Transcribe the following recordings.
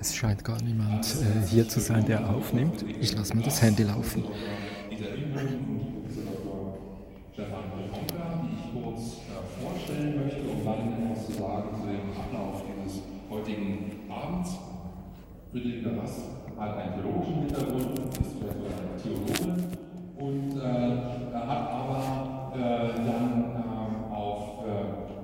Es scheint gar niemand äh, hier zu sein, der aufnimmt. Ich lasse mal das Handy laufen. Friedrich Garas hat einen theologischen Hintergrund, ist Theologe und hat aber dann auf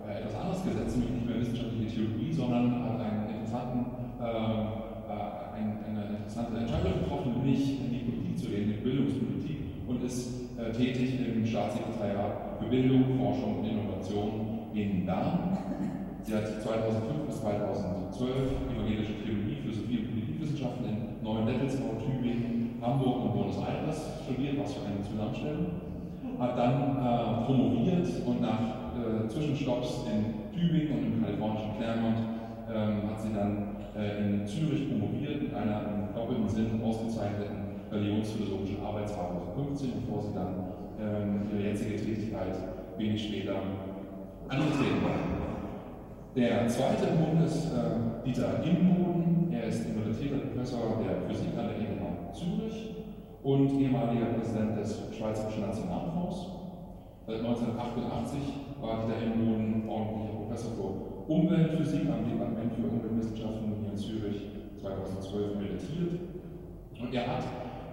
etwas anderes gesetzt, nämlich nicht mehr wissenschaftliche Theologie, sondern hat einen interessanten, ähm, äh, ein, eine interessante Entscheidung getroffen, nämlich in die Politik zu gehen, in die Bildungspolitik und ist äh, tätig im Staatssekretariat für Bildung, Forschung und Innovation in Bern. Sie hat 2005 bis 2012 evangelische Theologie, Philosophie und Politikwissenschaften in Neuendettelsbau, Tübingen, Hamburg und Buenos Aires studiert, was für eine Zusammenstellung. Hat dann äh, promoviert und nach äh, Zwischenstopps in Tübingen und im kalifornischen Claremont ähm, hat sie dann äh, in Zürich promoviert mit einer im doppelten Sinn ausgezeichneten religionsphilosophischen Arbeit 2015, bevor sie dann ähm, ihre jetzige Tätigkeit wenig später angetreten hat. Der zweite Punkt ist äh, Dieter Imboden. Er ist emeritierter Professor der Physik an der ETH Zürich und ehemaliger Präsident des Schweizerischen Nationalfonds. Seit 1988 war Dieter Imboden ordentlicher Professor für Umweltphysik am Departement für Umweltwissenschaften hier in Zürich 2012 meditiert. Und er hat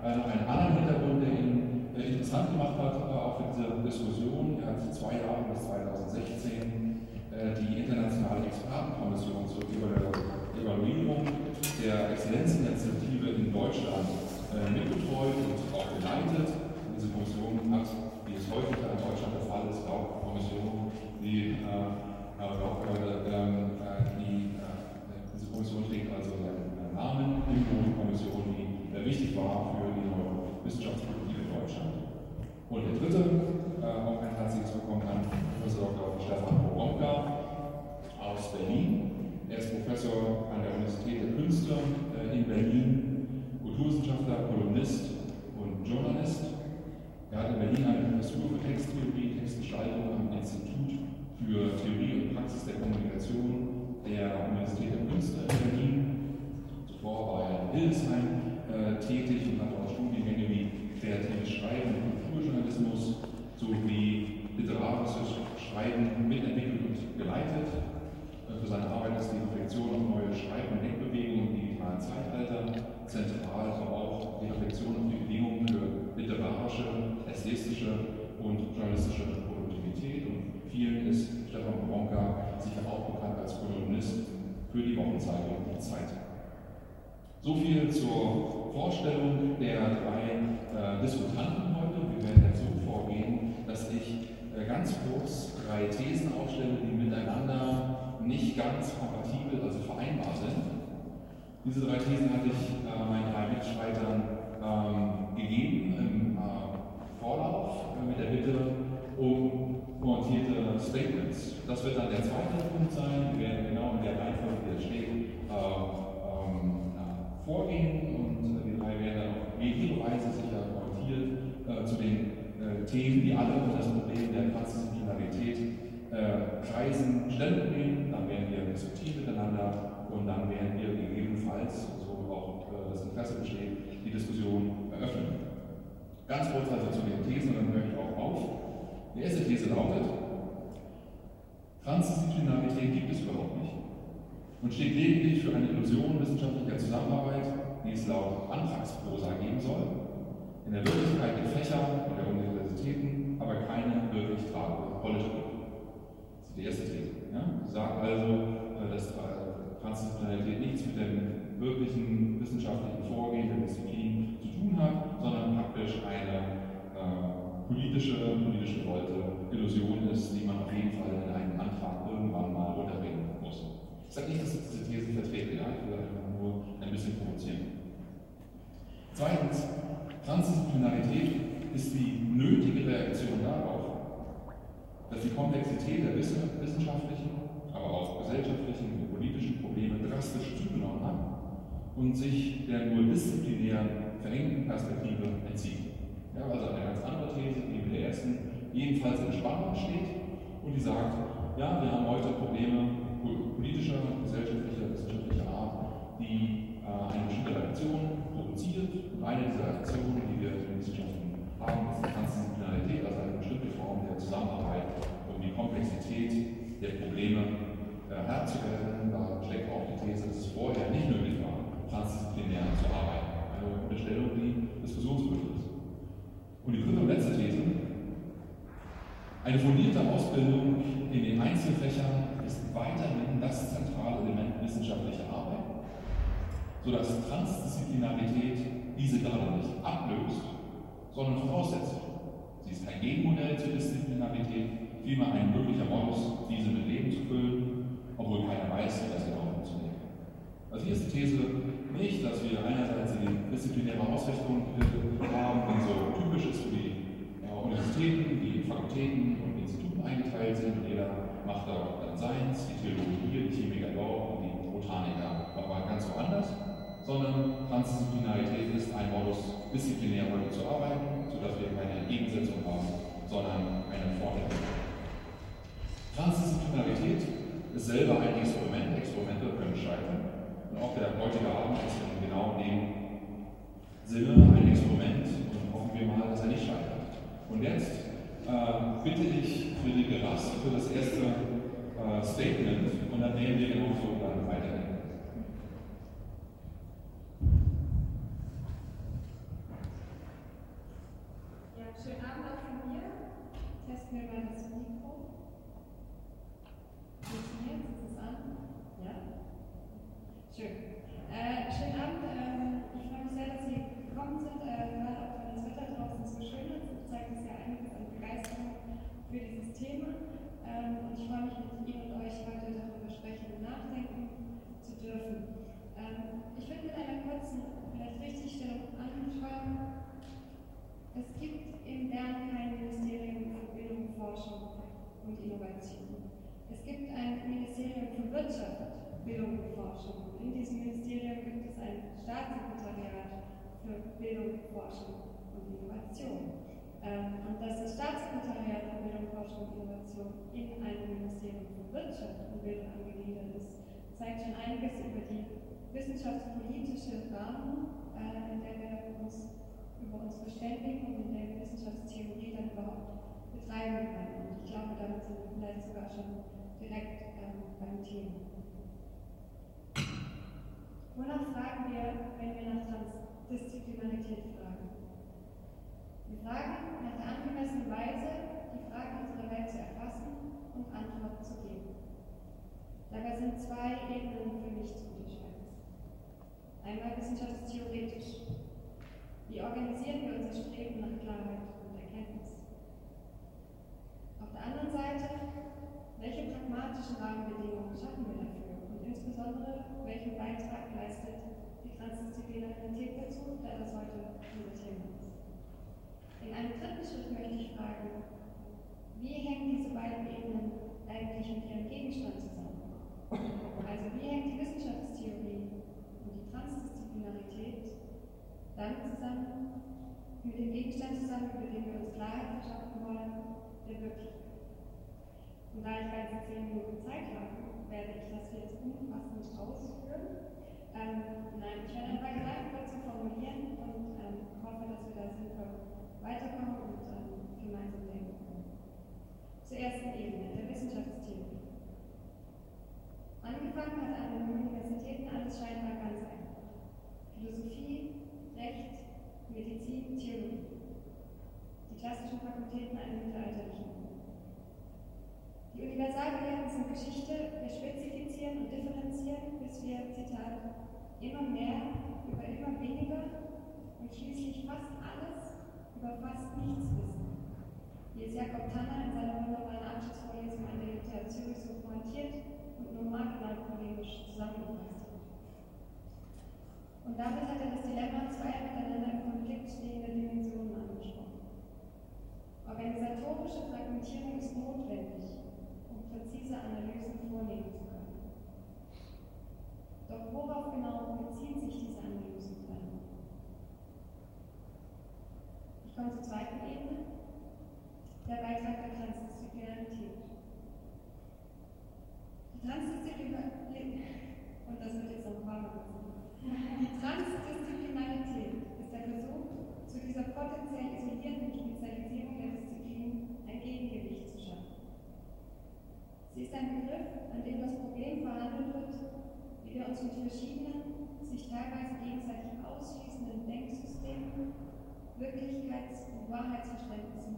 äh, noch einen anderen Hintergrund, der ihn äh, interessant gemacht hat, äh, auch für diese Diskussion. Er hat zwei Jahre bis 2016 äh, die internationale Expertenkommission zur Evaluierung der Exzellenzinitiative in Deutschland äh, mitbetreut und auch geleitet. Diese Kommission hat, wie es häufig in Deutschland der Fall ist, auch Kommission, die, äh, äh, ähm, äh, die diese Kommission trägt also seinen Namen, die Kommission, die wichtig war für die neue Wissenschaftspolitik in Deutschland. Und der dritte, auch ein herzliches Willkommen an Professor Dr. Stefan Boronka, aus Berlin. Er ist Professor an der Universität der Künste äh, in Berlin, Kulturwissenschaftler, Kolumnist und Journalist. Er hat in Berlin eine Professur für Texttheorie, Textgestaltung am Institut für Theorie und Praxis der Kommunikation der Universität der Künste in Berlin. Zuvor war er in Hildesheim äh, tätig und hat auch Studiengänge wie kreatives Schreiben und Kulturjournalismus sowie literarisches Schreiben mitentwickelt und geleitet für seine Arbeit ist die Reflexion auf neue Schreib- und Denkbewegungen im digitalen Zeitalter zentral, aber auch die Reflexion auf die Bedingungen für literarische, ästhetische und journalistische Produktivität. Und vielen ist Stefan Bronka sicher auch bekannt als Kolumnist für die Wochenzeitung Die Zeit. So viel zur Vorstellung der drei äh, Diskutanten heute. Wir werden jetzt so vorgehen, dass ich äh, ganz kurz drei Thesen aufstelle, die miteinander nicht ganz kompatibel, also vereinbar sind. Diese drei Thesen hatte ich äh, meinen drei Mitstreitern ähm, gegeben im äh, Vorlauf äh, mit der Bitte um pointierte Statements. Das wird dann der zweite Punkt sein. Wir werden genau in der Reihenfolge, wie es steht, äh, ähm, vorgehen und werden dann auf jede Weise sicher pointiert äh, zu den Themen, die alle unter das Problem der Transdisziplinarität äh, Kreisen Stellung nehmen, dann werden wir diskutieren miteinander und dann werden wir gegebenenfalls, so auch äh, das Interesse besteht, die Diskussion eröffnen. Ganz kurz also zu den Thesen, dann höre ich auch auf. Die erste These lautet, Transdisziplinarität gibt es überhaupt nicht und steht lediglich für eine Illusion wissenschaftlicher Zusammenarbeit, die es laut Antragsprosa geben soll. In der Wirklichkeit der Fächer und der Universitäten aber keine wirklich tragende Rolle spielt die erste These. Ja? Sie sagt also, äh, dass Transdisziplinarität nichts mit dem wirklichen wissenschaftlichen Vorgehen der Disziplin zu tun hat, sondern praktisch eine äh, politische, politische Wolte, Illusion ist, die man auf jeden Fall in einem Antrag irgendwann mal unterbringen muss. Ich sage nicht, dass ich diese These vertrete, ja? ich will einfach nur ein bisschen provozieren. Zweitens, Transdisziplinarität ist die nötige Reaktion darauf, dass die Komplexität der wissenschaftlichen, aber auch gesellschaftlichen und politischen Probleme drastisch zugenommen hat und sich der nur disziplinären, verengten Perspektive entzieht. Ja, also eine ganz andere These, die mit der ersten jedenfalls in Spannung steht und die sagt, ja, wir haben heute Probleme politischer, gesellschaftlicher, wissenschaftlicher Art, die provoziert. Und eine dieser Aktionen, die wir in den Wissenschaften haben, ist die Transdisziplinarität, also eine bestimmte Form der Zusammenarbeit, um die Komplexität der Probleme äh, Herr zu werden. Da steckt auch die These, dass es vorher nicht möglich war, transdisziplinär zu arbeiten. Eine Unterstellung, die diskussionswürdig ist. Und die dritte und letzte These, eine fundierte Ausbildung in den Einzelfächern ist weiterhin das zentrale Element wissenschaftlicher Arbeit sodass Transdisziplinarität diese gerade nicht ablöst, sondern voraussetzt. Sie ist kein Gegenmodell zur Disziplinarität, vielmehr ein möglicher Modus, diese mit Leben zu füllen, obwohl keiner weiß, wie das genau funktioniert. Also hier ist die These nicht, dass wir einerseits die disziplinäre Ausrichtung haben, die so typisch ist für die Universitäten, die Fakultäten und Instituten eingeteilt sind jeder macht da dann Science, die Theologie die Chemiker dort und die Botaniker aber ganz woanders, sondern Transdisziplinarität ist ein Modus, disziplinär heute zu arbeiten, sodass wir keine Gegensetzung haben, sondern einen Vorteil. Transdisziplinarität ist selber ein Experiment, Experimente können scheitern. Und auch der heutige Abend ist in genau dem Sinne ein Experiment und hoffen wir mal, dass er nicht scheitert. Und jetzt äh, bitte ich Friederike Rass für das erste äh, Statement und dann nehmen wir genauso dann weiter. Ja, schönen Abend auch von mir. Mal das Mikro. Funktioniert es an? Ja? Schön. Äh, schönen Abend. Ähm, ich freue mich sehr, dass Sie gekommen sind, äh, gerade auch wenn das Wetter draußen so schön ist. Zeigt uns ja einiges an Begeisterung für dieses Thema. Ähm, und ich freue mich, mit Ihnen und euch heute darüber sprechen und nachdenken zu dürfen. Ähm, ich würde mit einer kurzen, vielleicht Richtigstellung anfangen. Es gibt in Bern kein Ministerium Forschung und Innovation. Es gibt ein Ministerium für Wirtschaft, Bildung und Forschung. In diesem Ministerium gibt es ein Staatssekretariat für Bildung, Forschung und Innovation. Ähm, und dass das Staatssekretariat für Bildung, Forschung und Innovation in einem Ministerium für Wirtschaft und Bildung angegliedert ist, zeigt schon einiges über die wissenschaftspolitische Rahmen, äh, in der wir uns über uns verständigen und in der Wissenschaftstheorie dann überhaupt betreiben können. Und ich glaube, damit sind wir vielleicht sogar schon direkt ähm, beim Thema. Wonach fragen wir, wenn wir nach Transdisziplinarität fragen? Wir fragen nach der angemessenen Weise, die Fragen unserer Welt zu erfassen und Antworten zu geben. Dabei sind zwei Ebenen für mich zu unterscheiden. Einmal wissenschaftstheoretisch. Wie organisieren wir unser Streben nach Klarheit der anderen Seite, welche pragmatischen Rahmenbedingungen schaffen wir dafür? Und insbesondere, welchen Beitrag leistet die Transdisziplinarität dazu, da das heute unser Thema ist? In einem dritten Schritt möchte ich fragen, wie hängen diese beiden Ebenen eigentlich mit ihrem Gegenstand zusammen? Also wie hängt die Wissenschaftstheorie und die Transdisziplinarität dann zusammen mit dem Gegenstand zusammen, über den wir uns Klarheit verschaffen wollen, der Wirklichkeit. Und da ich ganze zehn Minuten Zeit habe, werde ich das jetzt umfassend ausführen. Ähm, nein, ich werde ein paar Gedanken dazu formulieren und ähm, hoffe, dass wir da sinnvoll weiterkommen und ähm, gemeinsam denken können. Zur ersten Ebene, der Wissenschaftstheorie. Angefangen hat an den Universitäten alles scheinbar ganz einfach. Philosophie, Recht, Medizin, Theologie. Die klassischen Fakultäten einer mittelalterlichen Die Universalgelehrten sind Geschichte, wir spezifizieren und differenzieren, bis wir, Zitat, immer mehr über immer weniger und schließlich fast alles über fast nichts wissen. Wie es Jakob Tanner in seiner wunderbaren Abschlussvorlesung an der Zürich so pointiert und nur marginal polemisch zusammengefasst hat. Und damit hat er das Dilemma zweier miteinander im Konflikt stehender Dimensionen angesprochen. Organisatorische Fragmentierung ist notwendig, präzise Analysen vornehmen zu können. Doch worauf genau beziehen sich diese Analysen dann? Ich komme zur zweiten Ebene, der Beitrag der Transdisziplinarität. Die Transdisziplinarität, und das wird jetzt noch Mal die Transdisziplinarität ist der Versuch, zu dieser potenziell isolierten Spezialisierung der Disziplin ein Gegengewicht. Sie ist ein Begriff, an dem das Problem verhandelt wird, wie wir uns mit verschiedenen, sich teilweise gegenseitig ausschließenden Denksystemen, Wirklichkeits- und Wahrheitsverständnissen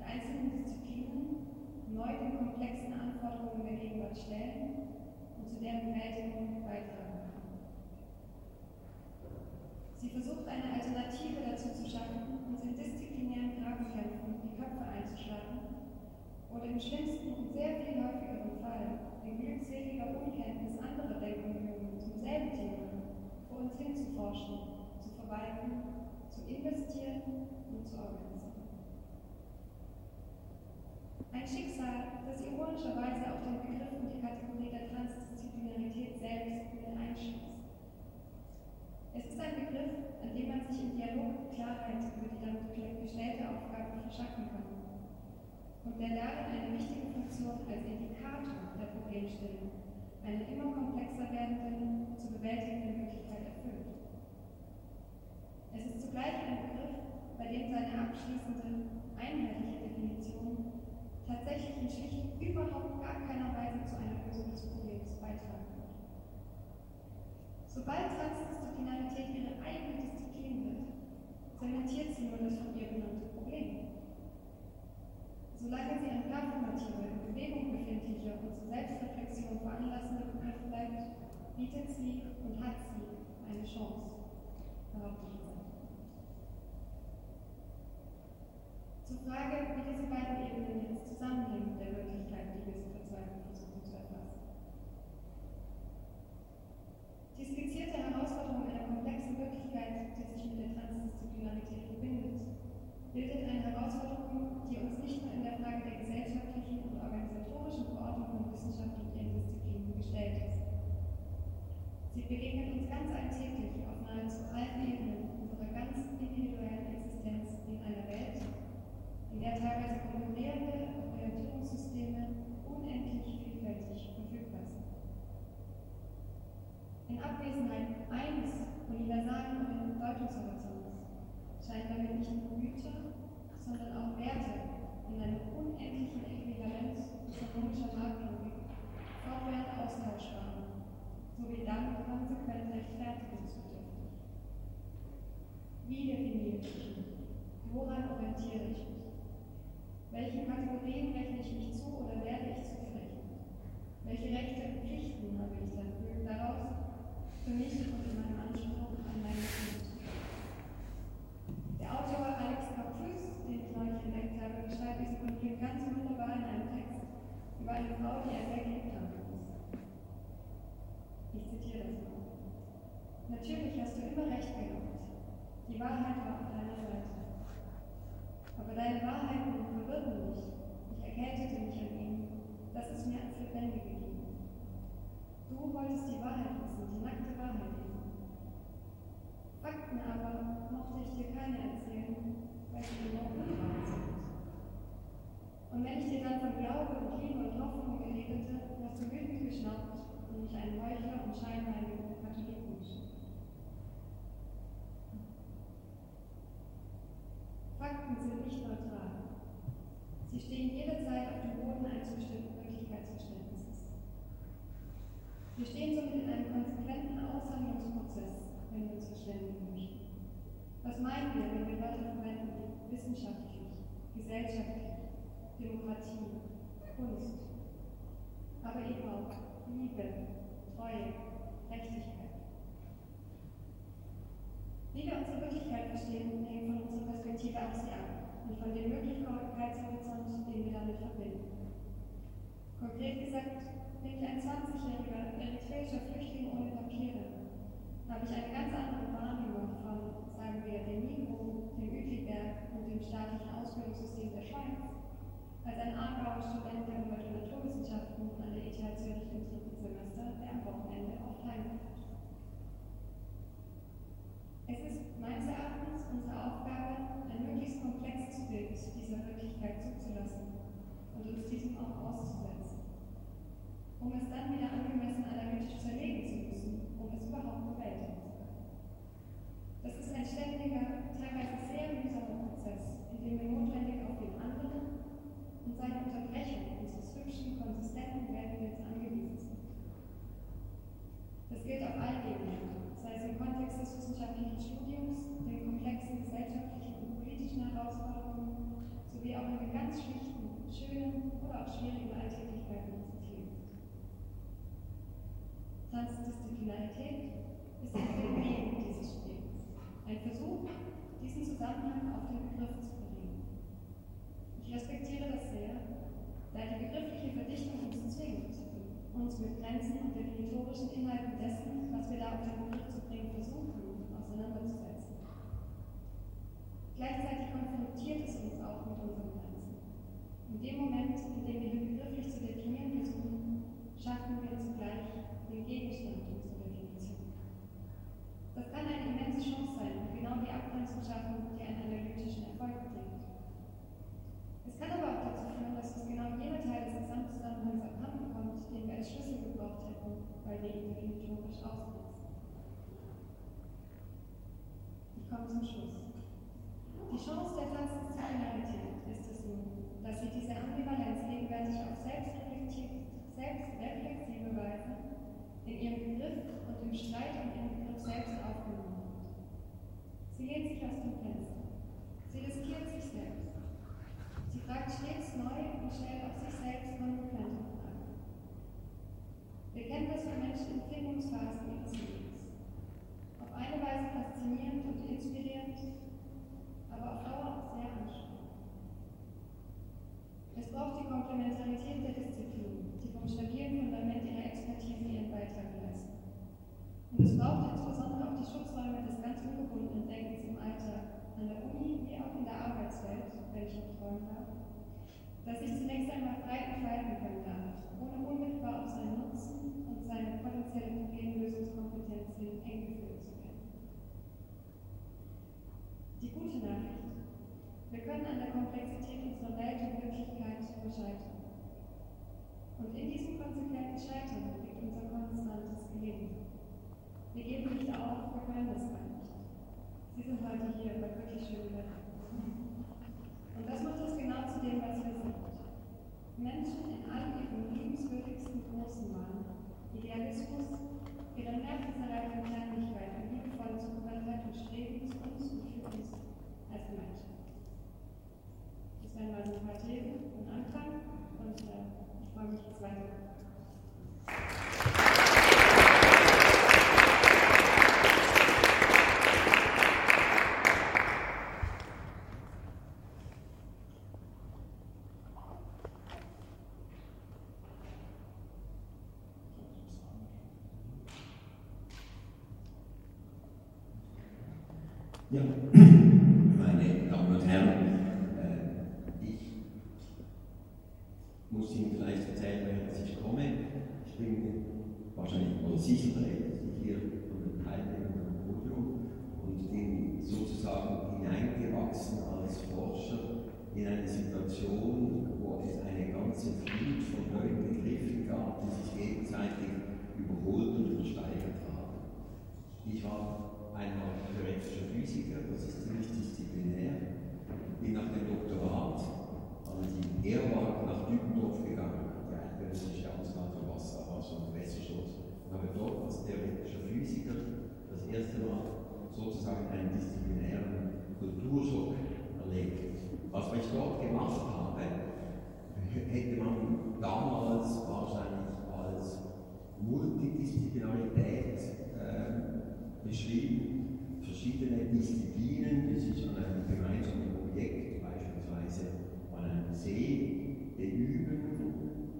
der einzelnen Disziplinen neu den komplexen Anforderungen der Gegenwart stellen und zu deren Bewältigung beitragen kann. Sie versucht eine Alternative dazu zu schaffen, uns in disziplinären Grabenkämpfen die Köpfe einzuschlagen oder im schlimmsten und sehr viel häufigeren Fall in glückseliger Unkenntnis anderer Denkbemühungen zum selben Thema vor uns hinzuforschen, zu verwalten, zu investieren und zu organisieren. Ein Schicksal, das ironischerweise auch den Begriff und die Kategorie der Transdisziplinarität selbst mit einschließt. Es ist ein Begriff, an dem man sich im Dialog Klarheit über die damit gestellte Aufgabe verschaffen kann und der darin eine wichtige Funktion als Indikator der Problemstellung, eine immer komplexer werdenden, zu bewältigenden Möglichkeit erfüllt. Es ist zugleich ein Begriff, bei dem seine abschließende, einheitliche Definition tatsächlich in schlicht überhaupt gar keiner Weise zu einer Lösung des Problems beitragen wird. Sobald Transdisziplinarität ihre eigene Disziplin wird, zementiert sie nur das von ihr benannte Problem. Solange sie ein performative, in Bewegung befindlicher und zur Selbstreflexion veranlassender Begriff bleibt, bietet sie und hat sie eine Chance, Zur Frage, wie diese beiden Ebenen jetzt zusammenhängen, der Wirklichkeit, die wir so verzweifelt versuchen zu erfassen. Die skizzierte Herausforderung einer komplexen Wirklichkeit, die bildet eine Herausforderung, die uns nicht nur in der Frage der gesellschaftlichen und organisatorischen Verordnung von Wissenschaft und ihren Disziplinen gestellt ist. Sie begegnet uns ganz alltäglich auf nahezu allen Ebenen unserer ganz individuellen Existenz in einer Welt, in der teilweise konkurrierende Orientierungssysteme unendlich vielfältig verfügbar sind. In Abwesenheit eines universalen Deutungshorizonts scheint damit nicht nur Güter, sondern auch Werte in einer unendlichen Äquivalenz ökonomischer Marktlogik fortwährend austauschbar sowie damit konsequent rechtfertigungsbedürftig. Wie definiere ich mich? Woran orientiere ich mich? Welchen Kategorien rechne ich mich zu oder werde ich zugerechnet? Welche Rechte und Pflichten habe ich daraus für mich und in meinem Anspruch an meine Kinder? Der Autor Alex Capus, den ich neulich entdeckt habe, beschreibt Konflikt ganz wunderbar in einem Text über eine Frau, die er sehr geliebt haben muss. Ich zitiere das mal. Natürlich hast du immer recht gehabt. Die Wahrheit war auf deiner Seite. Aber deine Wahrheiten verwirrten mich. Ich erkältete mich an ihnen. Das ist mir als Lebendige gegeben. Du wolltest die Wahrheit wissen, die nackte Wahrheit Fakten aber mochte ich dir keine erzählen, weil sie überhaupt nicht wahr sind. Und wenn ich dir dann von Glaube und Liebe und Hoffnung redete, hast du wütend geschnappt und mich einen Heuchler und scheinheiligen Katholiken geschickt. Fakten sind nicht neutral. Sie stehen jederzeit auf dem Boden eines bestimmten Wirklichkeitsverständnisses. Wir stehen somit in einem konsequenten Aushandlungsprozess verständigen möchten. Was meinen wir, wenn wir Wörter verwenden wie wissenschaftlich, gesellschaftlich, Demokratie, Kunst, aber eben auch Liebe, Treue, Rechtlichkeit? Wie wir unsere Wirklichkeit verstehen, hängt von unserer Perspektive auf sie ab und von dem Möglichkeitshorizont, den wir damit verbinden. Konkret gesagt, bin ich ein 20-jähriger eritreischer Flüchtling ohne Papiere, habe ich eine ganz andere Wahrnehmung von, sagen wir, dem Niveau, dem Uetliberg und dem staatlichen Ausbildungssystem der Schweiz, als ein Aargauer Student der Umwelt- und Naturwissenschaften an der ETH Zürich im dritten Semester, der am Wochenende oft heimkommt. Es ist meines Erachtens unsere Aufgabe, ein möglichst komplexes Bild dieser Wirklichkeit zuzulassen und uns diesem auch auszusetzen, um es dann wieder angemessen ein ständiger, teilweise sehr mühsamer Prozess, in dem wir notwendig auf den anderen und seine Unterbrechung unseres hübschen, konsistenten Weltbilds angewiesen sind. Das gilt auf allen Ebenen, sei es im Kontext des wissenschaftlichen Studiums, den komplexen gesellschaftlichen und politischen Herausforderungen, sowie auch in den ganz schlichten, schönen oder auch schwierigen Alltäglichkeiten unseres Lebens. Transdisziplinarität ist ein Phänomen ein Versuch, diesen Zusammenhang auf den Begriff zu bringen. Ich respektiere das sehr, da die begriffliche Verdichtung uns zwingt, uns mit Grenzen und definitorischen Inhalten dessen, was wir da auf den Begriff zu bringen versuchen, auseinanderzusetzen. Gleichzeitig konfrontiert es uns auch mit unseren Grenzen. In dem Moment, in dem wir begrifflich zu definieren versuchen, schaffen wir zugleich den Gegenstand unserer Definition. Das kann eine immense Chance sein, genau die Abgrenzung schaffen, die einen analytischen Erfolg bringt. Es kann aber auch dazu führen, dass uns genau jener Teil des Gesamtzusammenhangs abhanden kommt, den wir als Schlüssel gebraucht hätten, weil wir ihn definitorisch ausnutzen. Ich komme zum Schluss. Die Chance der Transdisziplinarität ist es nun, dass sie diese Ambivalenz gegenwärtig auf selbstreflexive Weise in ihrem Begriff und im Streit um ihren Begriff selbst aufgenommen hat. Sie lehnt sich aus dem Fenster. Sie riskiert sich selbst. Sie fragt stets neu und stellt auch sich selbst konsequente Fragen. Wir kennen das von Menschen in Findungsphasen ihres Lebens. Auf eine Weise faszinierend und inspirierend, aber auf Dauer auch sehr anstrengend. Es braucht die Komplementarität der Disziplin, die vom stabilen Fundament ihrer Expertise ihren Beitrag leisten. Und es braucht insbesondere auch die Schutzräume des ganz ungebundenen Denkens im Alltag, an der Uni wie auch in der Arbeitswelt, wenn ich noch träumen darf, dass ich zunächst einmal frei entfalten können darf, ohne unmittelbar auf seinen Nutzen und seine potenzielle Problemlösungskompetenz hin eng geführt zu werden. Die gute Nachricht. Wir können an der Komplexität unserer Welt und Wirklichkeit scheitern. Und in diesem konsequenten Scheitern liegt unser konstantes Gelingen. Wir geben nicht auf, wir können das gar Sie sind heute hier bei wirklich schönem Wetter. Und das macht uns genau zu dem, was wir sind. Menschen in all ihrem liebenswürdigsten großen Wahn, Idealismus, ihrer nervenzerreißenden Kleinlichkeit und liebevolle Zugewandertheit und Streben zu uns und für uns als Gemeinschaft. Das wären mal so ein paar Themen und Anfang und äh, ich freue mich jetzt weiter. Ja, meine Damen und Herren, äh, ich muss Ihnen vielleicht erzählen, woher ich komme. Ich bin wahrscheinlich, oder sicher hier von den Teilnehmern am Podium und bin sozusagen hineingewachsen als Forscher in eine Situation, wo es eine ganze Flut von neuen Begriffen gab, die sich gegenseitig überholt und übersteigert haben. Ich war einmal theoretischer Physiker, das ist ziemlich disziplinär, bin nach dem Doktorat an die Ehrwag nach Dübendorf gegangen, die eidgenössische Anstalt für Wasser und Wässerschutz, und habe dort als theoretischer Physiker das erste Mal sozusagen einen disziplinären Kulturschock erlebt. Was ich dort gemacht habe, hätte man damals wahrscheinlich als Multidisziplinarität äh, beschrieben, verschiedene Disziplinen, die sich an einem gemeinsamen Objekt, beispielsweise an einem See, beüben.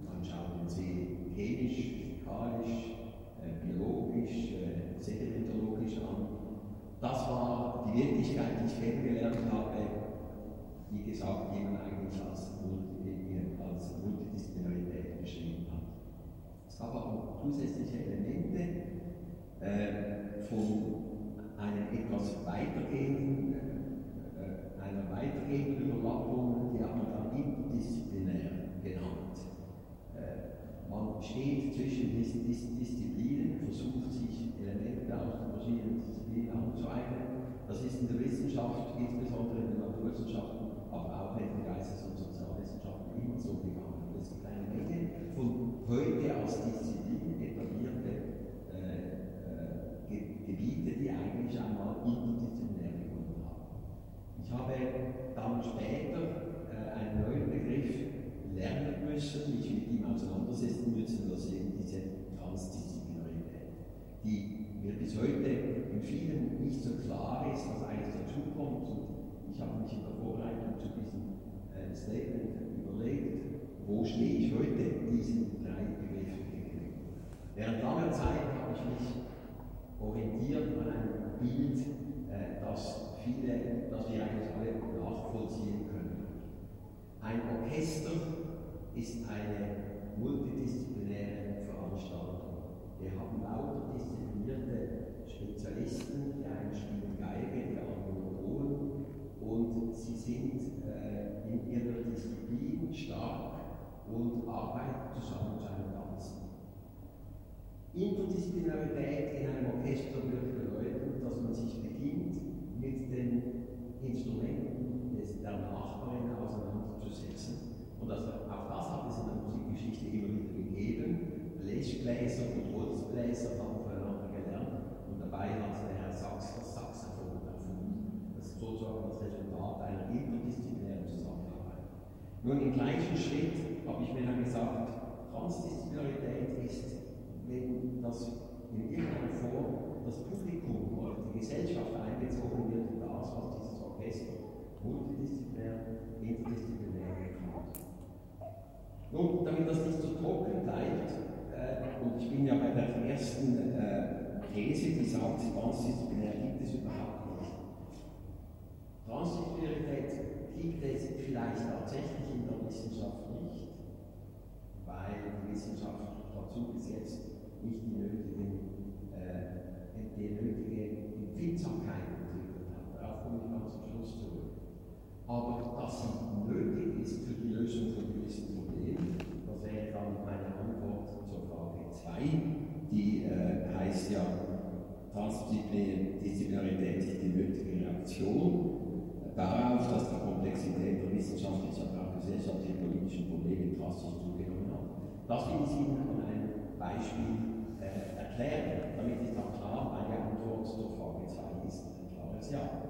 Man schaut den See chemisch, physikalisch, äh, biologisch, äh, sedimentologisch an. Das war die Wirklichkeit, die ich kennengelernt habe, wie gesagt, die man eigentlich als, als Multidisziplinarität beschrieben hat. Es gab auch zusätzliche Elemente, äh, von einem etwas weitergehenden, äh, einer weitergehenden Überlappung, die hat man dann interdisziplinär genannt. Äh, man steht zwischen diesen, Disziplinen, versucht sich Elemente aus den verschiedenen Disziplinen anzueignen. Das ist in der Wissenschaft, insbesondere in den Naturwissenschaften, aber auch in den Geistes- und Sozialwissenschaften immer so gegangen. Es gibt eine Menge von heute als Disziplin eigentlich einmal interdisziplinär gefunden habe. Ich habe dann später äh, einen neuen Begriff lernen müssen, mich mit ihm auseinandersetzen müssen, das eben diese Transdisziplinarität, die mir bis heute in vielen nicht so klar ist, was eigentlich dazukommt. Und ich habe mich in der Vorbereitung zu diesem äh, Statement überlegt, wo stehe ich heute diesen drei Begriffen gegenüber. Während langer Zeit habe ich mich orientiert an einem Bild, äh, das viele, das wir eigentlich alle nachvollziehen können. Ein Orchester ist eine multidisziplinäre Veranstaltung. Wir haben lauter disziplinierte Spezialisten, die einen spielen Geige, die anderen Oboen und sie sind äh, in ihrer Disziplin stark und arbeiten zusammen zu. Interdisziplinarität in einem Orchester würde bedeuten, dass man sich beginnt, mit den Instrumenten der Nachbarin auseinanderzusetzen. Und das, auch das hat es in der Musikgeschichte immer wieder gegeben. Blechbläser und Holzbläser haben voneinander gelernt und dabei hat der Herr Sachs das Saxophon erfunden. Das ist sozusagen das Resultat einer interdisziplinären Zusammenarbeit. Nun im gleichen Schritt habe ich mir dann gesagt, Transdisziplinarität ist, wenn das in irgendeiner Form das Publikum oder die Gesellschaft einbezogen wird in das, was dieses Orchester multidisziplinär, interdisziplinär macht. Nun, damit das nicht zu trocken bleibt, äh, und ich bin ja bei der ersten äh, These, die sagt, transdisziplinär gibt es überhaupt nicht. Transdisziplinarität gibt es vielleicht tatsächlich in der Wissenschaft nicht, weil die Wissenschaft dazu bis jetzt nicht die nötigen die nötige Empfindsamkeit entwickelt hat. Darauf komme ich ganz zum Schluss zurück. Aber dass sie nötig ist für die Lösung von gewissen Problemen, das wäre dann meine Antwort zur Frage 2, die äh, heißt ja, Transdisziplinarität ist die nötige Reaktion darauf, dass die Komplexität der wissenschaftlichen, aber auch gesellschaftlichen politischen Probleme drastisch zugenommen hat. Das will ich Beispiel äh, erklären, damit ist auch klar, meine Antwort zur Frage 2 ist ein klares Ja.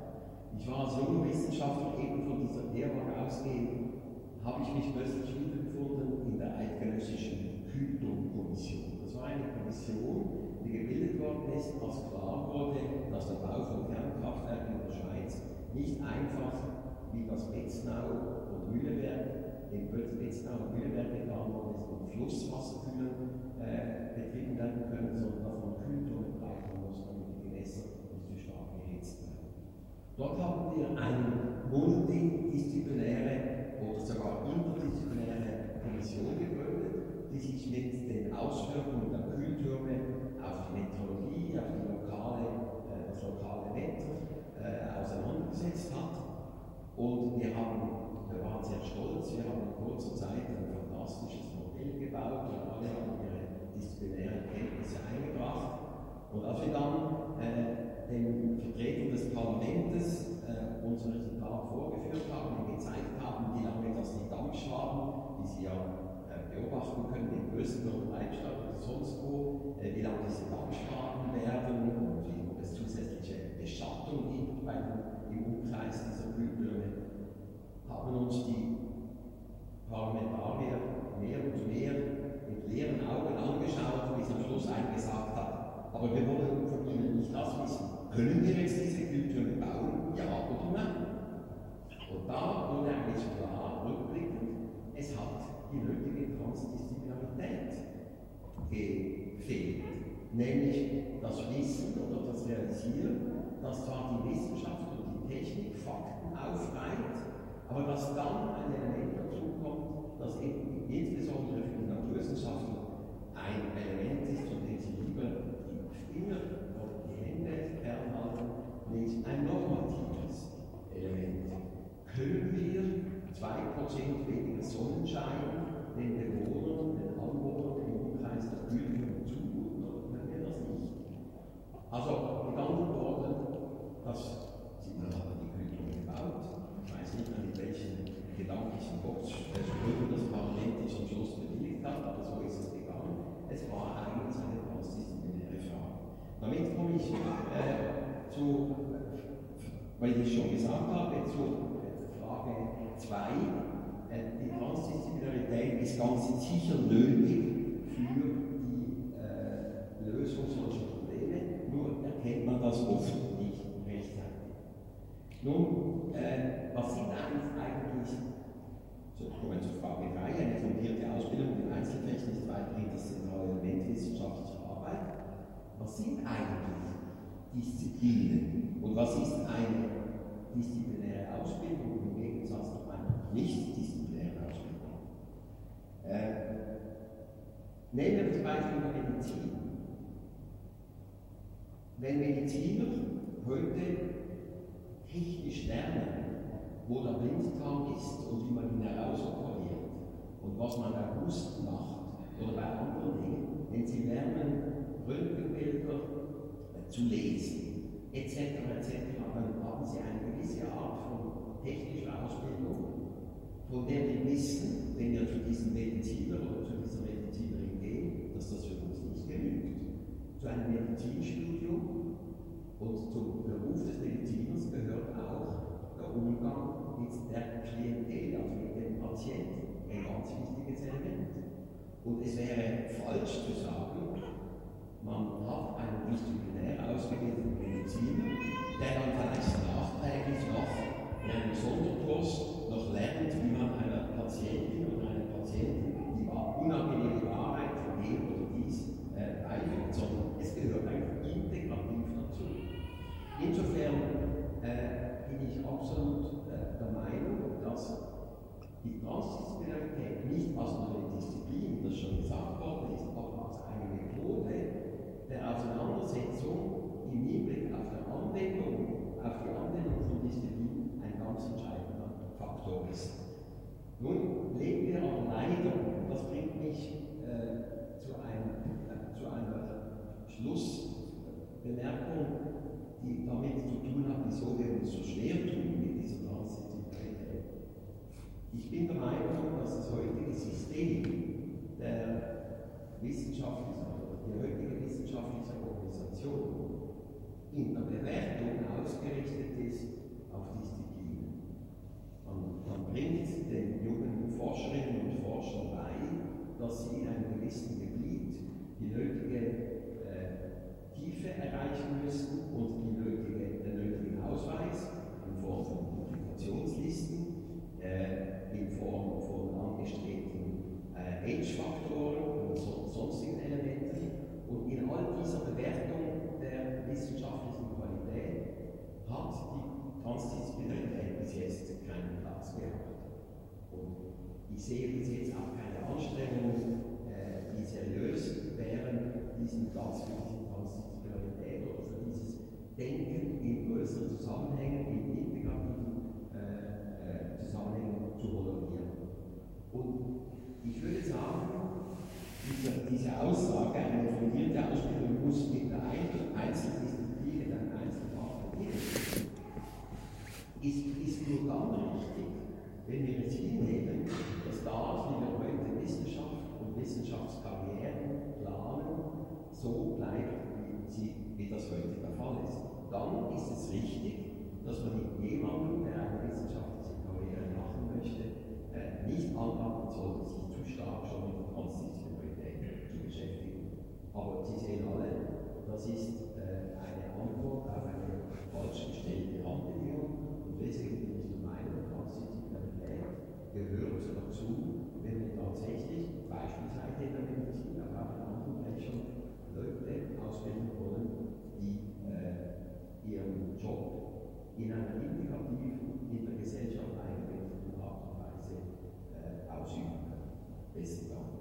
Ich war als junger Wissenschaftler eben von dieser Lehrung ausgehend, habe ich mich plötzlich wiedergefunden in der eidgenössischen Hydro-Kommission. Das war eine Kommission, die gebildet worden ist, als klar wurde, dass der Bau von Kernkraftwerken in der Schweiz nicht einfach wie das Betznau und Mühleberg, in Betznau und Mühleberg getan worden ist, und Flusswasserkühlen äh, betrieben werden können, sondern davon Kühltone brauchen muss, damit die Gewässer nicht zu stark erhitzt werden. Dort haben wir eine multidisziplinäre oder sogar interdisziplinäre Kommission gegründet, die sich mit den Auswirkungen der Kühltürme auf die Meteorologie, auf die lokale, äh, das lokale Wetter äh, auseinandergesetzt hat. Und wir, haben, wir waren sehr stolz, wir haben in kurzer Zeit ein fantastisches Modell gebaut und alle haben ihre disziplinären Kenntnisse eingebracht. Und als wir dann äh, den Vertretern des Parlaments äh, unser Resultat vorgeführt haben und gezeigt haben, wie lange das die Dampfschwaden, die Sie ja äh, beobachten können in oder Leibstadt oder sonst wo, äh, wie lange diese Dampfschwaden werden und wie es zusätzliche Beschattung gibt bei im Umkreis dieser Glühbirne, haben uns die Parlamentarier mehr und mehr leeren Augen angeschaut, bis am Schluss ein gesagt hat, aber wir wollen von Ihnen nicht das wissen. Können wir jetzt diese Glühbirne bauen? Ja oder nein? Und da wurde eigentlich klar, rückblickend, es hat die nötige Transdisziplinarität gefehlt. Nämlich das Wissen oder das Realisieren, dass zwar die Wissenschaft Technik Fakten aufreibt, aber dass dann ein Element dazu kommt, das eben insbesondere für die Naturwissenschaftler ein Element ist, von dem sie lieber die Finger oder die Hände fernhalten, nämlich ein normatives Element. Können wir 2% weniger Sonnenschein den Bewohnern, den Anwohnern im Umkreis der Kühlung zumuten oder können wir das nicht? Also mit anderen Worten, das man hat die Kühlung gebaut. Ich weiß nicht mehr, mit welchen gedanklichen Boxsprüchen das Parlament die zum Schluss bewilligt hat, aber so ist es gegangen. Es war eigentlich eine transdisziplinäre Frage. Damit komme ich äh, zu, weil ich schon gesagt habe, zur Frage 2. Äh, die Transdisziplinarität ganz sicher nötig für die äh, Lösung solcher Probleme, nur erkennt man das oft nicht rechtzeitig. Nun, äh, was sind eigentlich, so kommen wir zur Frage 3, eine fundierte Ausbildung in Einzelflächen ist weiterhin das zentrale Element wissenschaftlicher Arbeit. Was sind eigentlich Disziplinen und was ist eine disziplinäre Ausbildung im Gegensatz zu einer nicht? Äh, nehmen wir das Beispiel der Medizin. Wenn Mediziner heute technisch lernen, wo der Blinddarm ist und wie man ihn herausoperiert und was man bei Husten macht oder bei anderen Dingen, wenn sie lernen, Röntgenbilder zu lesen, etc., etc., dann haben sie eine gewisse Art von technischer Ausbildung, von der wir wissen, wenn wir zu diesem Mediziner oder zu dieser Medizinerin gehen, dass das für uns nicht genügt. Zu einem Medizinstudium und zum Beruf des Mediziners gehört auch der Umgang mit der Klientel, also mit dem Patienten, ein ganz wichtiges Element. Und es wäre falsch zu sagen, man hat einen disziplinär ausgebildeten Mediziner, der dann vielleicht nachträglich noch in einem Sonderkurs lernt, wie man einer Patientin oder einem Patienten die unangenehme Wahrheit von dem oder dies äh, sondern es gehört einfach Insofern äh, bin ich absolut äh, der Meinung, dass die Transdisziplinarität nicht als eine Disziplin, das schon gesagt worden ist, aber als eine Methode der Auseinandersetzung im Hinblick auf die Anwendung, auf die Anwendung von Disziplin ein ganz entscheidender Faktor ist. Nun leben wir aber leider, das bringt mich äh, zu, einem, äh, zu einer Schlussbemerkung, die damit zu tun hat, wieso wir uns so schwer tun mit dieser Transsensibilität. Ich bin der Meinung, dass das heutige System der wissenschaftlichen, die heutige wissenschaftliche Organisation in der Bewertung ausgerichtet ist auf Disziplinen. Bringt den jungen Forscherinnen und Forschern bei, dass sie in einem gewissen Gebiet die nötige Tiefe erreichen müssen und die nötige, den nötigen Ausweis in Form von Publikationslisten, äh, in Form von angestrebten äh, Age-Faktoren und so, sonstigen Elementen. Und in all dieser Bewertung der wissenschaftlichen Qualität hat die Transdisziplinarität bis jetzt keinen Platz gehabt. Und ich sehe bis jetzt auch keine Anstrengungen, äh, die seriös wären, diesen Platz für diese Denken in größeren Zusammenhängen, in integrativen äh, äh, Zusammenhängen zu moderieren. Und ich würde sagen, diese, diese Aussage, eine fundierte Ausbildung muss mit der Einzeldisziplin in einem Einzelfach beginnen, ist, ist nur dann richtig, wenn wir es hinnehmen, dass da, wie wir heute Wissenschaft und Wissenschaftskarrieren planen, so bleibt, wie, wie das heute der Fall ist dann ist es richtig, dass man jemanden, der eine wissenschaftliche Karriere machen möchte, äh, nicht anraten sollte, sich zu stark schon mit der Transdisziplinarität zu beschäftigen. Aber Sie sehen alle, das ist äh, eine Antwort auf eine falsch gestellte Randbedingung und deswegen bin ich der Meinung, Transdisziplinarität gehört dazu, wenn wir tatsächlich beispielsweise in der Medizin, aber auch in anderen Fächern Leute ausbilden wollen, ihren Job in einer integrativen, in der Gesellschaft eingebetteten Art und Weise äh, ausüben können. Besten Dank.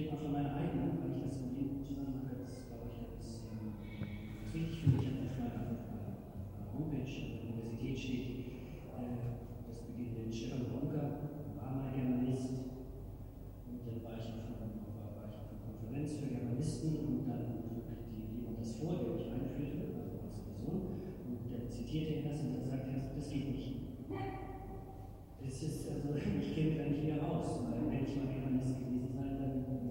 Ich rede mal von meiner eigenen, weil ich das in dem Zusammenhang jetzt, glaube ich, jetzt ähm, wichtig finde. Ich habe auf meiner, auf meiner Homepage der Universität steht, äh, das beginnt mit Stefan Ronker, war mal Germanist. Und dann war ich auf einer, war ich auf einer Konferenz für Germanisten und dann drückte jemand das vor, der mich einführte, also als Person. Und dann zitierte er das und dann sagte er, das geht nicht. Das ist, also, ich kenne da nicht wieder raus, weil wenn ich mal Germanist gewesen sein, dann, dann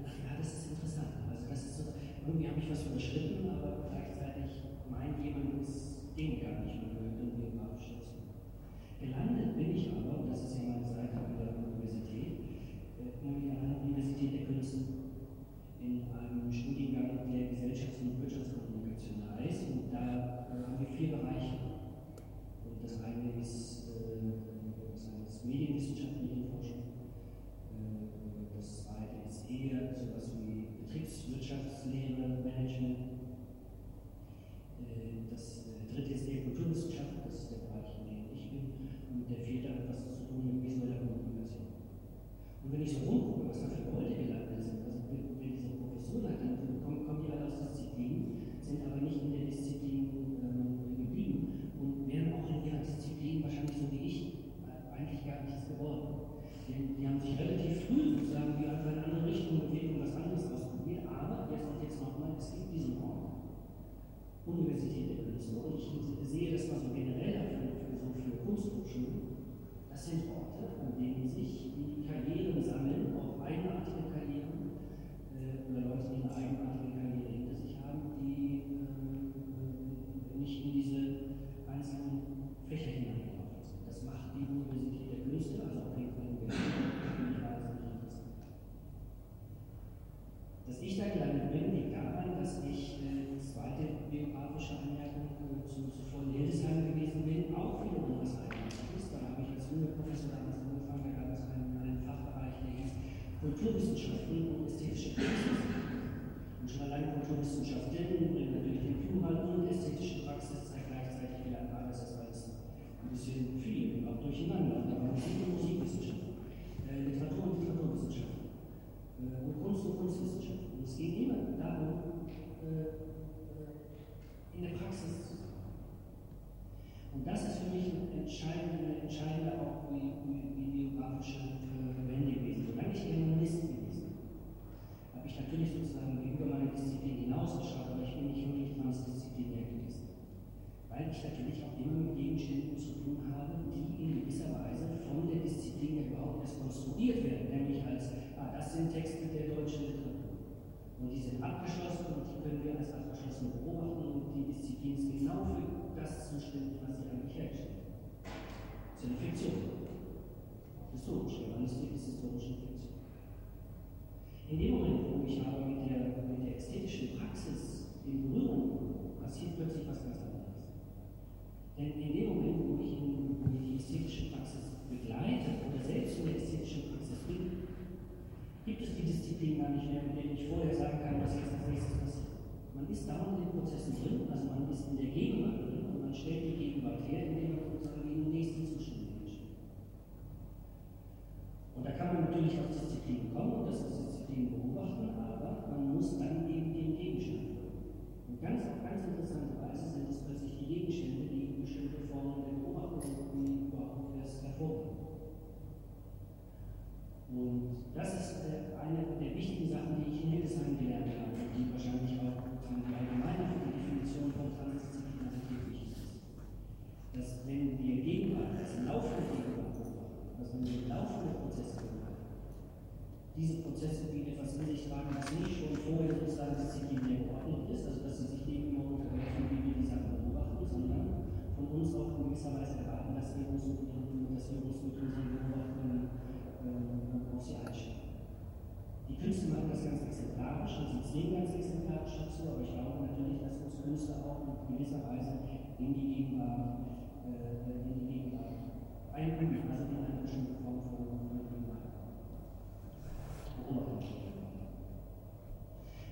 dachte ich, ja, das ist interessant. Also, das ist so, irgendwie habe ich was überschritten, aber gleichzeitig meint jemand, ging gar nicht mehr gehört biografisch dazu. Gelandet bin ich aber, und das ist ja meine Seite an der Universität, äh, an der Universität der Künste, in einem Studiengang der Gesellschafts- und Wirtschaftskommunikation heißt. Und da äh, haben wir vier Bereiche. Und das eine ist, äh, das eine ist Medienwissenschaft, Medienforschung. Äh, das zweite ist eher sowas wie Betriebswirtschaftslehre, Management. Dritte ist eher Kulturwissenschaft, das ist der Bereich, in dem ich bin. Und der vierte hat was zu tun mit visueller Kommunikation. Und wenn ich so rumgucke, was da für Leute gelandet sind, also wenn, diese Professoren halt dann kommen, kommen die alle aus Disziplinen, sind aber nicht in der Disziplin ähm, geblieben und wären auch in ihrer Disziplin wahrscheinlich so wie ich äh, eigentlich gar nichts geworden. Die, die haben sich relativ früh sozusagen in andere Richtungen bewegt und was anderes ausprobiert, aber jetzt und jetzt nochmal, es gibt diesen Ort, Universität der Künste, und ich sehe das mal so generell für, für, so für Kunsthochschulen, das sind Orte, an denen sich die Karrieren sammeln, auch eigenartige Karrieren äh, oder Leute, die eine eigenartige Karriere hinter sich haben, die äh, nicht in diese einzelnen Fächer hineingelaufen sind. Das macht die Universität der Künste, also auf jeden Fall wahnsinnig interessant. Dass ich da gelandet bin, liegt daran, dass ich zweite biografische Anmerkung zu, zuvor in Hildesheim gewesen bin, auch wiederum was Eigenartiges. Da habe ich als junger Professor damals angefangen, da gab es einen, einen Fachbereich, der hieß Kulturwissenschaften und ästhetische Praxis. Und schon allein Kulturwissenschaften bringt natürlich den Plural und ästhetische Praxis zeigt gleichzeitig wieder an, dass das alles ein bisschen viel und auch durcheinander. Da war Musik und Musikwissenschaften, äh, Literatur und Literaturwissenschaften äh, und Kunst und Kunstwissenschaften. Und es geht immer darum,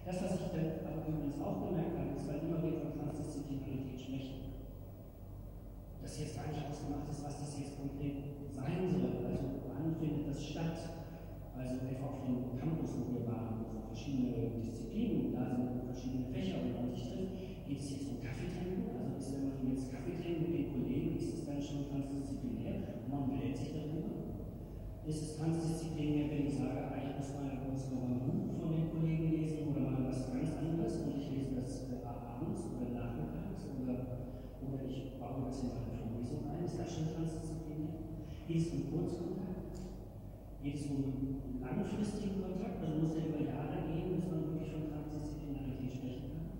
Das, was ich dann aber übrigens auch gemerkt habe, ist, weil immer wir von Transdisziplinarität sprechen, dass jetzt gar nicht ausgemacht ist, was das jetzt konkret sein soll. Also wann findet das statt? Also etwa auf dem Campus, wo wir waren, wo verschiedene Disziplinen da sind, verschiedene Fächer und man sich trifft, geht es jetzt um Kaffee trinken? Also ist, wenn man jetzt Kaffee trinkt mit den Kollegen, ist es dann schon transdisziplinär und man berät sich darüber? Ist es transdisziplinär, wenn ich sage, eigentlich muss man, muss man ein Buch von den Kollegen lesen oder mal was ganz anderes und ich lese das äh, abends oder nachmittags oder, oder ich baue das in meine Vorlesung ein? Ist das schon transdisziplinär? Geht es um Kurzkontakt? Geht es um langfristigen Kontakt? Also muss der über Jahre gehen, bis man wirklich von Transdisziplinarität sprechen kann?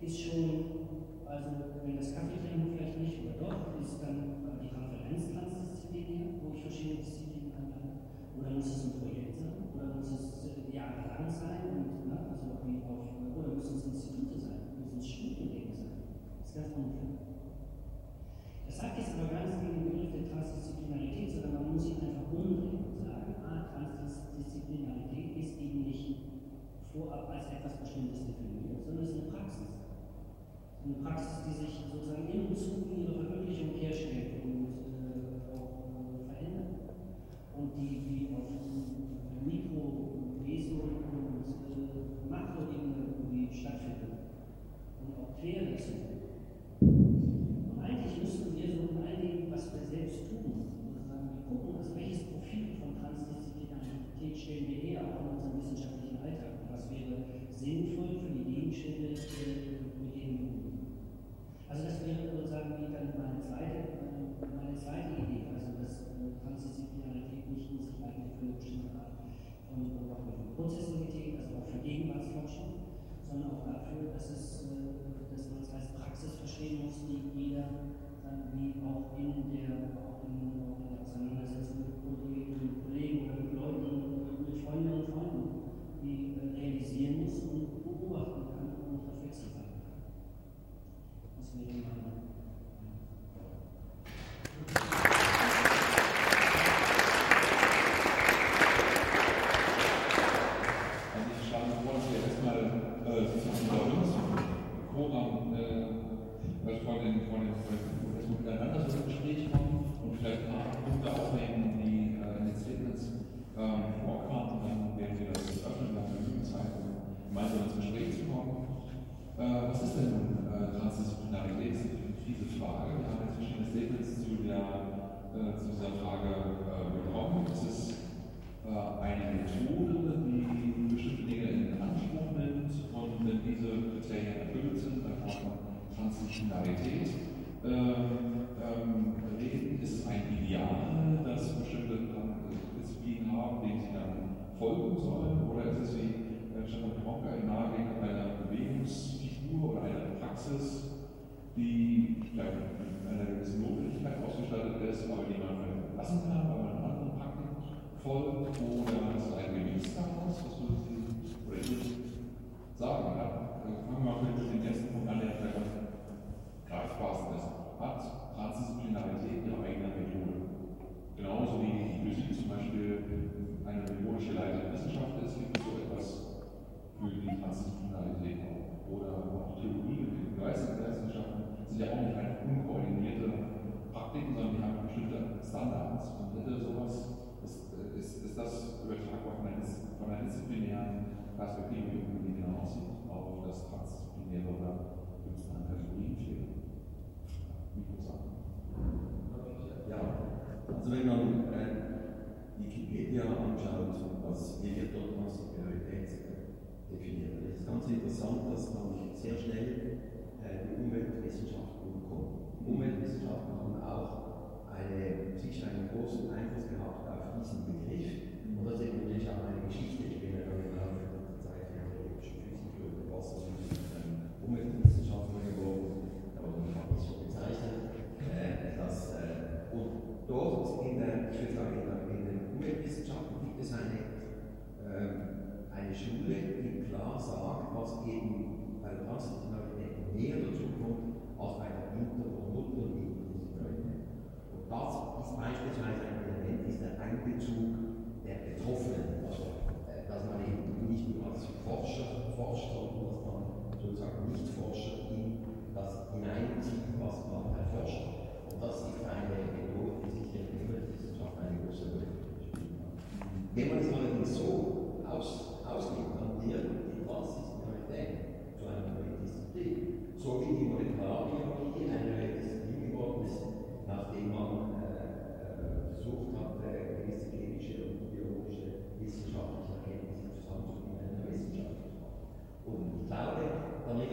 Ist schon, also wenn das Kaffeetrinken vielleicht nicht oder doch, ist dann die Konferenz transdisziplinär, wo ich verschiedene Disziplinen anlande? Oder muss es ein Projekt sein? Oder muss es äh, jahrelang sein? Und, ne, also wie auf, oder müssen es Institute sein? Müssen es Studiengänge sein? Das ist ganz unklar. Sagt jetzt aber gar gegen den Begriff der Transdisziplinarität, sondern man muss ihn einfach umdrehen und sagen, ah, Transdisziplinarität ist eben nicht vorab als etwas Bestimmtes definiert, sondern es ist eine Praxis. Eine Praxis, die sich sozusagen im Zuge ihrer Verwirklichung herstellt und äh, auch äh, verändert. Und die, die auf Mikro-, Meso- und äh, Makroebene stattfindet. Und auch quer dazu. Und eigentlich müssten wir so in all dem, was wir selbst tun, sozusagen, wir gucken, also welches Profil von Stellen wir her, auch in unserem wissenschaftlichen Alltag. Und was wäre sinnvoll für die Gegenstände, mit denen wir umgehen. Also das wäre sozusagen dann meine zweite, meine zweite Idee, also dass Transdisziplinarität nicht nur sich eignet für eine bestimmte Art von, Prozessivität, also auch für Gegenwartsforschung, sondern auch dafür, dass, es, dass man es als Praxis verstehen muss, die jeder dann wie auch in der, auch in, auch in der Auseinandersetzung mit Kolleginnen und Kollegen oder mit Leuten, mit Freundinnen und Freunden, die realisieren muss und beobachten kann und reflektieren kann. Das wäre meine Also ich schlage vor, dass wir erstmal äh, sozusagen unter uns im Koram äh, von den, von den, von den erstmal miteinander so ins Gespräch kommen und vielleicht ein paar Punkte aufnehmen, die äh, in den Statements ähm, vorkamen. Dann werden wir das öffnen, dann genügend Zeit, um gemeinsam ins Gespräch zu kommen. Äh, was ist denn nun äh, Transdisziplinarität? Das ist eine fiese Frage. Wir haben jetzt verschiedene Statements zu, der, äh, zu dieser Frage äh, bekommen. Es ist äh, eine Methode, die bestimmte Dinge in Anspruch nimmt und wenn diese Kriterien erfüllt sind, dann kann man Transdisziplinarität ähm, ähm, reden. Ist ein Ideal, das bestimmte Disziplinen haben, denen sie dann folgen sollen? Oder ist es wie äh, Stefan Kronka nahelegt, eine Bewegungsfigur oder eine Praxis, die vielleicht mit einer gewissen Notwendigkeit ausgestattet ist, aber die man lassen kann, weil man anderen Praktiken folgt? Oder ist es ein Gewicht daraus? Was Sie oder ich sagen? Ja? Fangen wir mal mit dem ersten Punkt an, der vielleicht am greifbarsten ist. Hat Transdisziplinarität ihre eigene Methode? Genauso wie für Sie zum Beispiel eine methodische Leiter Wissenschaft ist, gibt es so etwas für die Transdisziplinarität auch. Oder auch Theologie und Geisteswissenschaften sind ja auch nicht einfach unkoordinierte Praktiken, sondern die haben bestimmte Standards. Und hätte sowas, ist, ist, ist das übertragbar von einer, von einer disziplinären Perspektive, wie die genau aussieht, auf das Transdisziplinäre oder gibt es eine Kategorienfehler? Ja, also wenn man äh, Wikipedia anschaut, was, wie wird dort Transdisziplinarität definiert, dann ist ganz interessant, dass man sehr schnell äh, die Umweltwissenschaften kommt. Umweltwissenschaften haben auch eine, sicher einen großen Einfluss gehabt auf diesen Begriff. Und das ist natürlich auch eine Geschichte. Ich bin ja dann Laufe der Zeit ja biologischer Physiker oder Wasserphysik, ähm, Umweltwissenschaftler geworden, aber ich habe das bezeichnet. Äh, dass, äh, und dort in der, ich würde sagen, in, der, in den Umweltwissenschaften gibt es eine, ähm, eine Schule, die klar sagt, was eben bei der Transdisziplinarität näher dazu kommt als bei der Inter-. Was ist beispielsweise ein Element, ist der Einbezug der Betroffenen, also äh, dass man eben nicht nur als Forscher forscht, sondern dass man sozusagen nicht Forscher in das hineinzieht, was man erforscht. Und das ist eine Methode, die sich hier immer, entwickelt, die sozusagen eine große Rolle gespielt. Wenn man es allerdings so aus, ausnimmt, dann wird die Klassische zu einer neuen Disziplin, so wie die Molekularbiologie eine man äh, äh, versucht hat, äh, gewisse klinische und biologische wissenschaftliche Erkenntnisse zusammenzubringen in der Wissenschaft. Und ich glaube, damit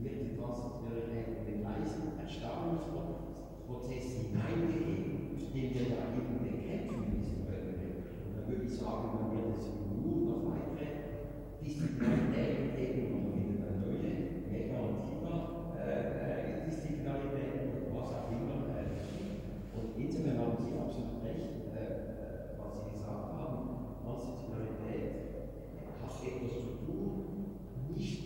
wird die Transnationalität in den leisen Erstaunungsprozess hineingegeben, den wir da eben bekämpfen müssen können. Und dann würde ich sagen, man wird es nur noch weitere Disziplinen geben. etwas zu tun, nicht,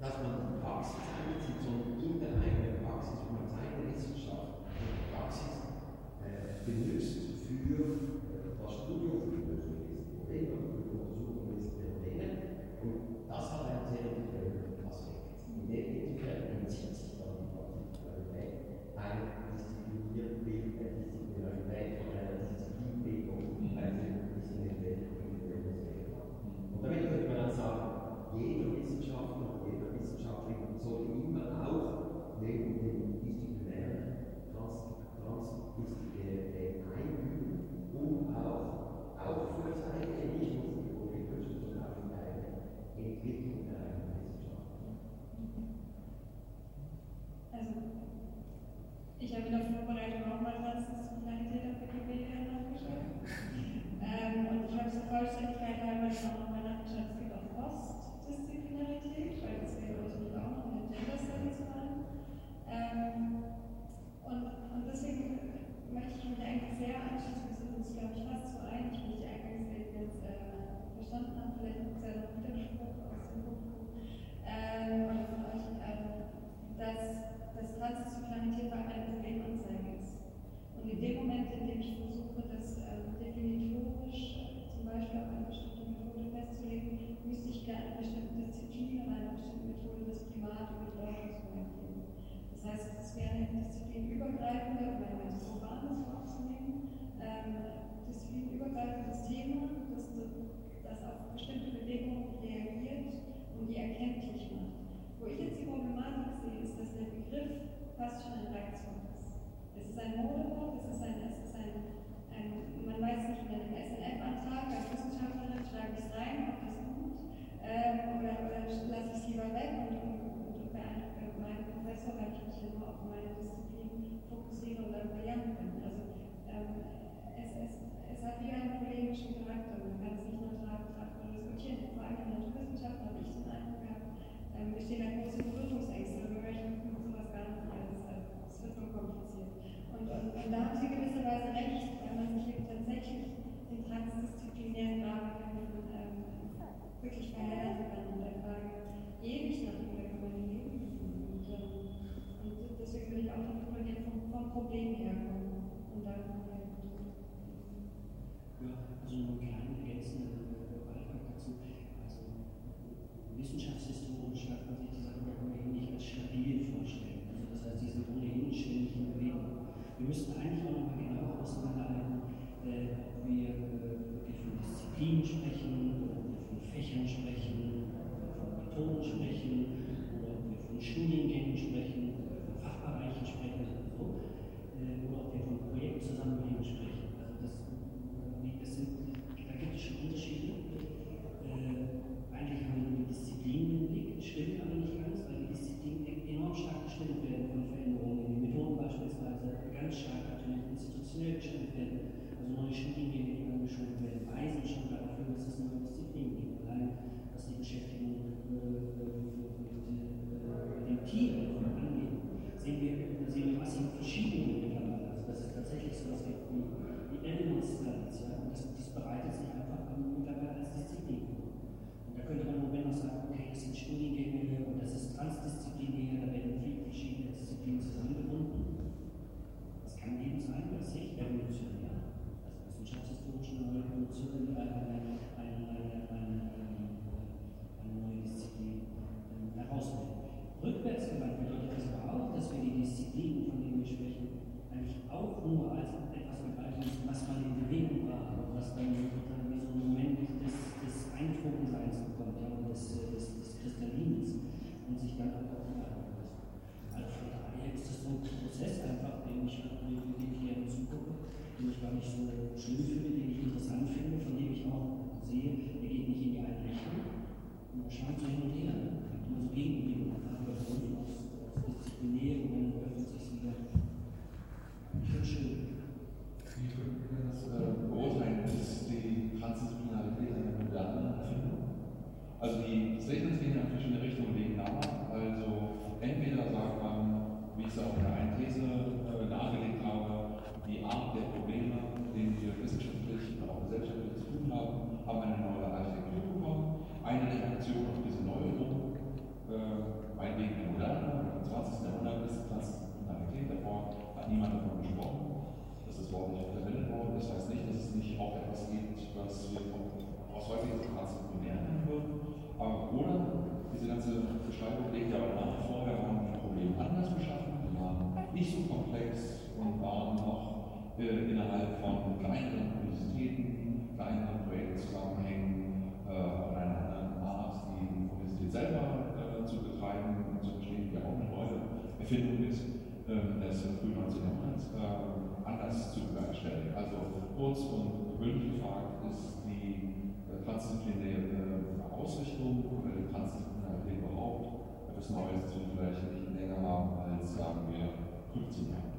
dass man Praxis anbietet, sondern in der eigenen Praxis, wo man seine Wissenschaft in der Praxis äh, benutzt. fokussieren und dann lernen können. Also ähm, es, es, es, hat wieder einen polemischen Charakter, man kann es nicht nur tragen und diskutieren. Vor allem in der Naturwissenschaft habe ich den Eindruck gehabt, ähm, stehen da große Berührungsängste wir möchten sowas gar nicht mehr. Es äh, wird nur kompliziert. Und, und, und da haben Sie gewisserweise recht, weil man sich eben tatsächlich den transdisziplinären Rahmen ähm, wirklich verheddern kann und der Frage ewig nach Problem herkommen und dann kommt der Tod. Ja, also nur ein kleiner zusammenhängen äh, oder einen anderen Arzt die Universität selber äh, zu betreiben und zu verstehen, die auch eine neue Erfindung ist, äh, das früh 1900 äh, anders zu bewerkstelligen. Also kurz und gewöhnlich gefragt ist die äh, transdisziplinäre äh, Ausrichtung äh, oder die transdisziplinäre überhaupt etwas Neues, das vielleicht nicht länger haben als, sagen wir, 15 Jahre.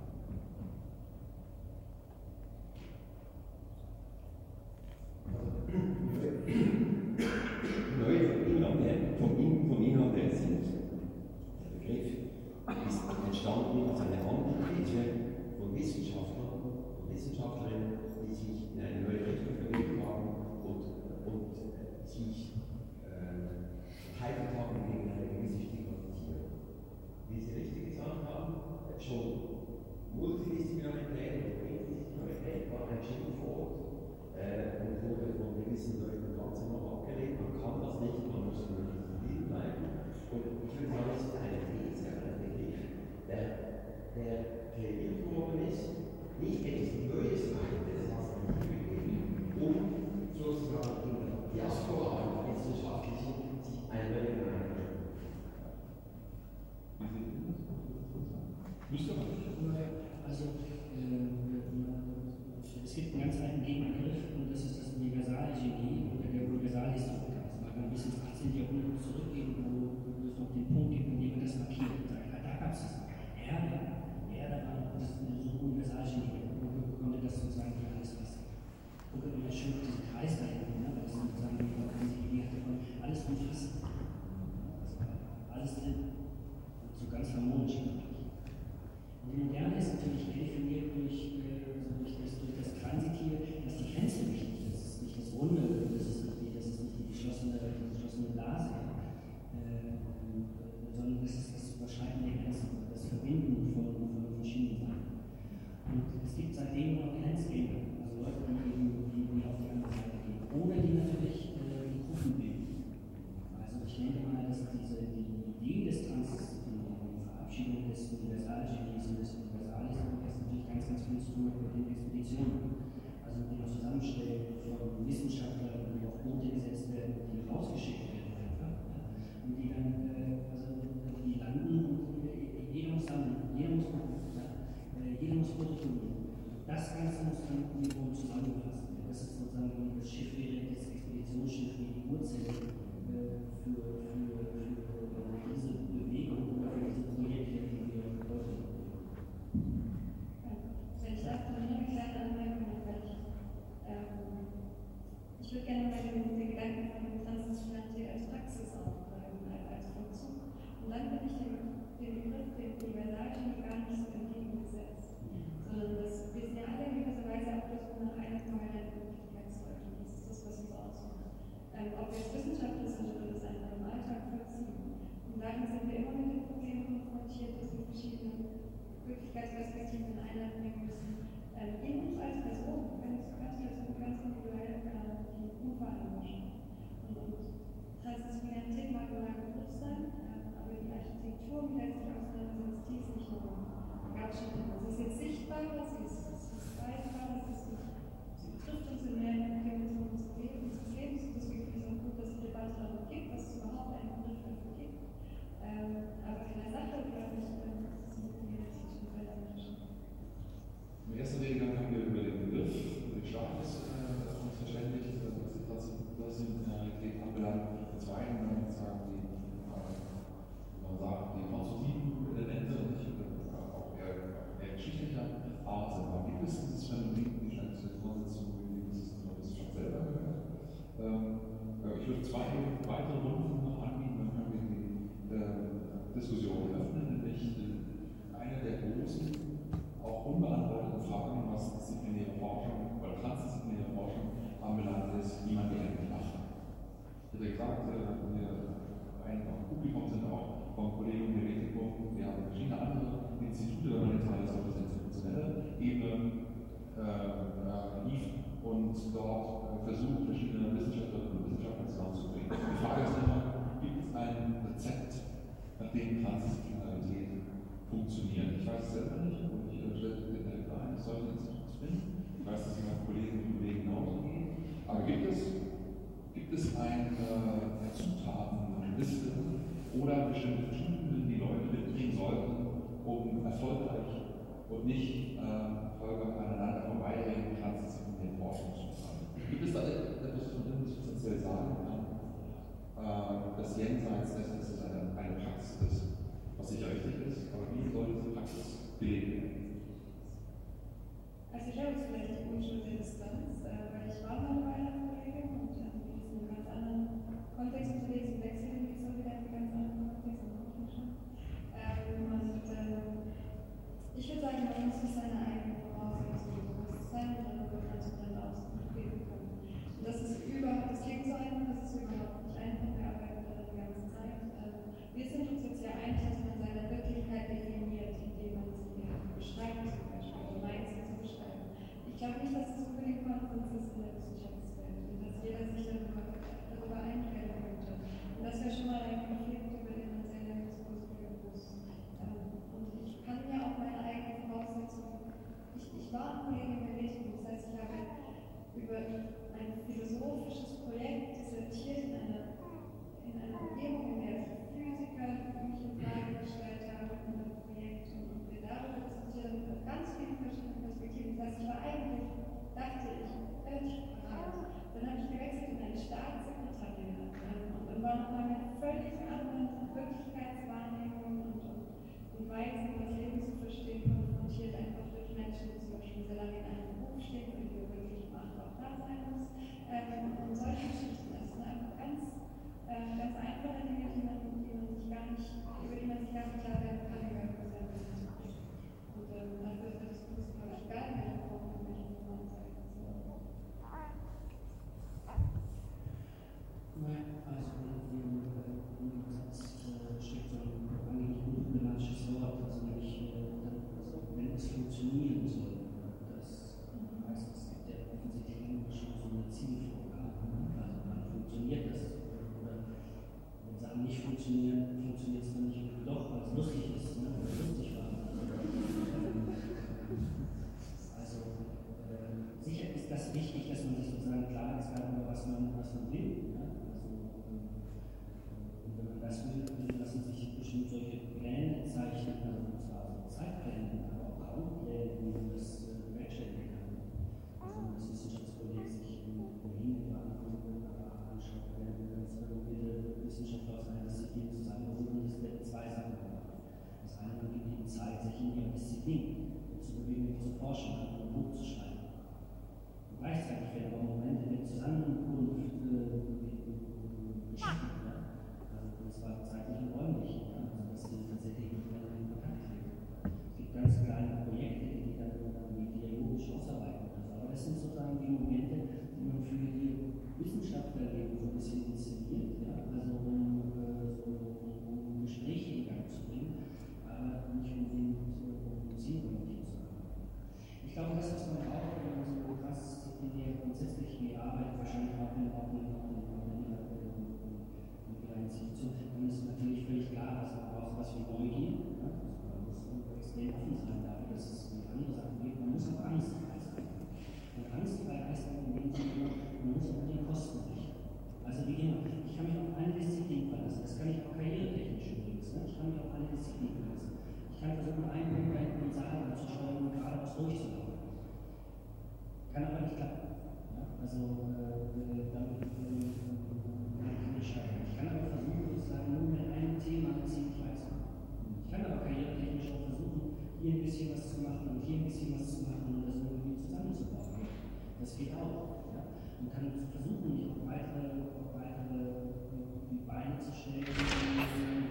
Also äh, sicher ist das wichtig, dass man sich sozusagen klar ist was man, was man will. Ja? Also, äh, wenn man das will, dann lassen sich bestimmt solche Pläne zeichnen, also zwar so Zeitpläne, aber auch Raumpläne, wie man das äh, kann. Also das Wissenschaftskolleg sich in Berlin unter anschaut, wenn ganz promovierte Wissenschaftler aus einer Disziplin zusammengeholt und es werden zwei Sachen gemacht. Das eine, man gibt ihnen Zeit, sich in ihrer Disziplin zu wenig zu forschen hat, um ein Buch zu schreiben. Und gleichzeitig werden aber Momente der Zusammenkunft äh. Ja. Also, und zwar zeitlich und räumlich, ja. also, dass die tatsächlich miteinander in Kontakt treten. Es gibt ganz kleine Projekte, die dann die dialogisch ausarbeiten. Also, aber das sind sozusagen die Momente, die man für die Wissenschaftler eben so ein bisschen inszeniert. Schatten auf den Hintergrund sieht. Und es ist natürlich völlig klar, dass man braucht was wie Neugier. Man muss extrem offen sein dafür, dass es um andere Sachen geht. Man muss auch Angst haben. Und Angst bei Angst haben, man muss auch die Kosten rechnen. Also wie genau, ich kann mich auf eine Disziplin verlassen. Das kann ich auch karriere-technisch übrigens. Ich kann mich auf eine Disziplin verlassen. Ich kann versuchen, einen Punkt bei den Zahlen anzuschauen und geradeaus durchzulaufen. kann aber nicht klappen. Also äh, damit äh, gestalten. Ich kann aber versuchen, sozusagen nur mit einem Thema gezielt reinzukommen. Ich kann aber karrieretechnisch auch versuchen, hier ein bisschen was zu machen und hier ein bisschen was zu machen und das irgendwie zusammenzubauen. Das geht auch. Ja? Man kann versuchen, mich auf weitere, auf weitere äh, Beine zu stellen.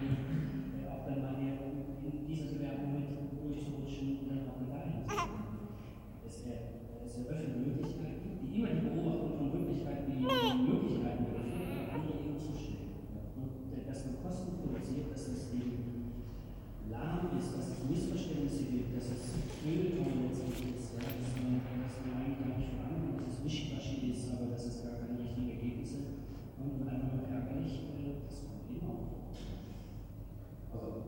Also,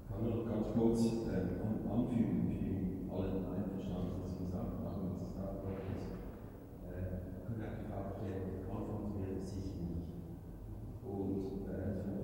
ich kann nur noch ganz kurz äh, anfügen, ich bin allen einverstanden, was Sie gesagt haben, dass es da worden ist. Äh, Kollektivabklärung kann funktioniert sicher nicht. Und äh,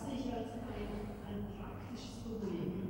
sehe ich als ein, ein praktisches Problem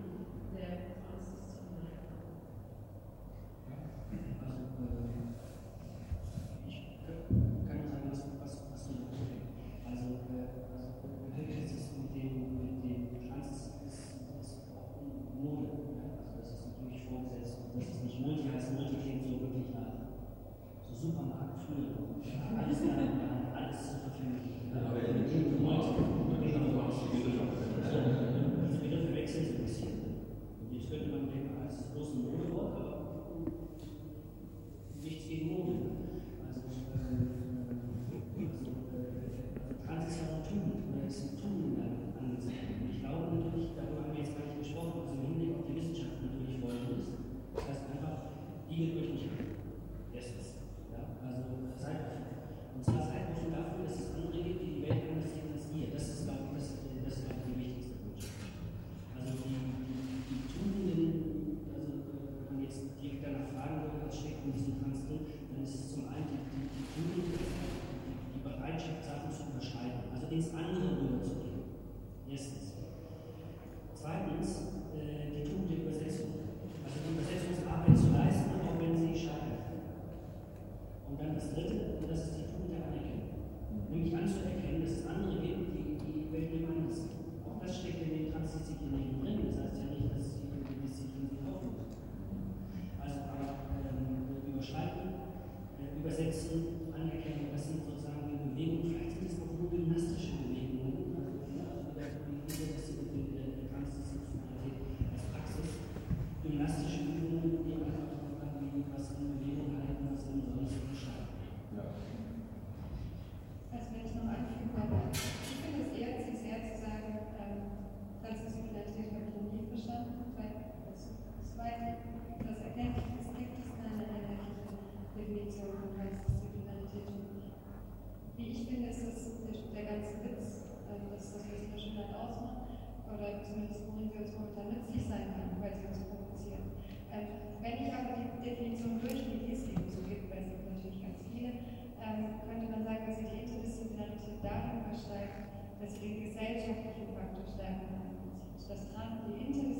steigt, dass wir den gesellschaftlichen Faktor stärken können. Das Trans, die geht es um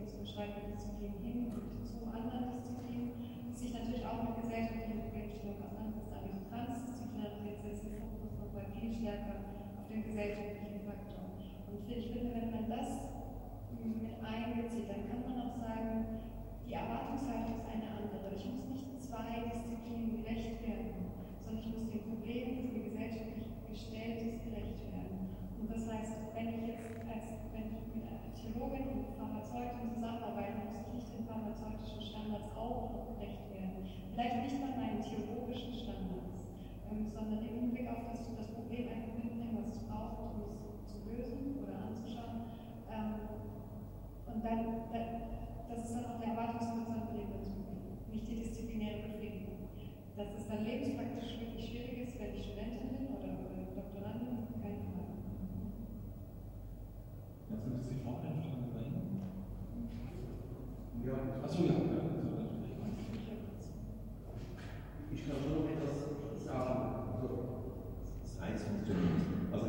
unsere Schreiberdisziplin hin und zu anderen Disziplinen, die sich natürlich auch mit gesellschaftlichen Problemstellungen auseinandersetzt, aber die Transdisziplinarität setzt den Fokus nochmal viel stärker auf den gesellschaftlichen Faktor. Und ich finde, wenn man das mit einbezieht, dann kann man auch sagen, die Erwartungshaltung ist eine andere. Ich muss nicht zwei Disziplinen gerecht werden, sondern ich muss den Problemen, die mir gesellschaftlich gestellt ist, gerecht werden. Und das heißt, wenn ich jetzt als wenn ich mit einer Theologin und Pharmazeutin zusammenarbeite, muss ich den pharmazeutischen Standards auch gerecht werden. Vielleicht nicht mal meinen theologischen Standards, ähm, sondern im Hinblick auf das, das Problem einfach mitnehmen, was es braucht, um es zu lösen oder anzuschauen. Ähm, und dann, das ist dann auch der Erwartungshorizont, den wir nicht die disziplinäre Befriedigung. Dass es dann lebenspraktisch wirklich schwierig ist, wenn ich Studentin bin oder, oder Doktorandin, keine Frage. Jetzt sind bei Ihnen. Ja, Achso, ja. ja. Ich kann schon noch etwas sagen. Also, das eins funktioniert. Also,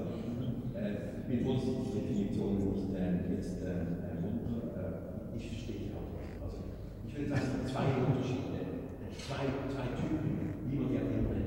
äh, froh, dass die Definition nicht äh, jetzt äh, runter. Äh, ich verstehe auch. Also, ich würde sagen, zwei Unterschiede, zwei, zwei Typen, wie man die erkennen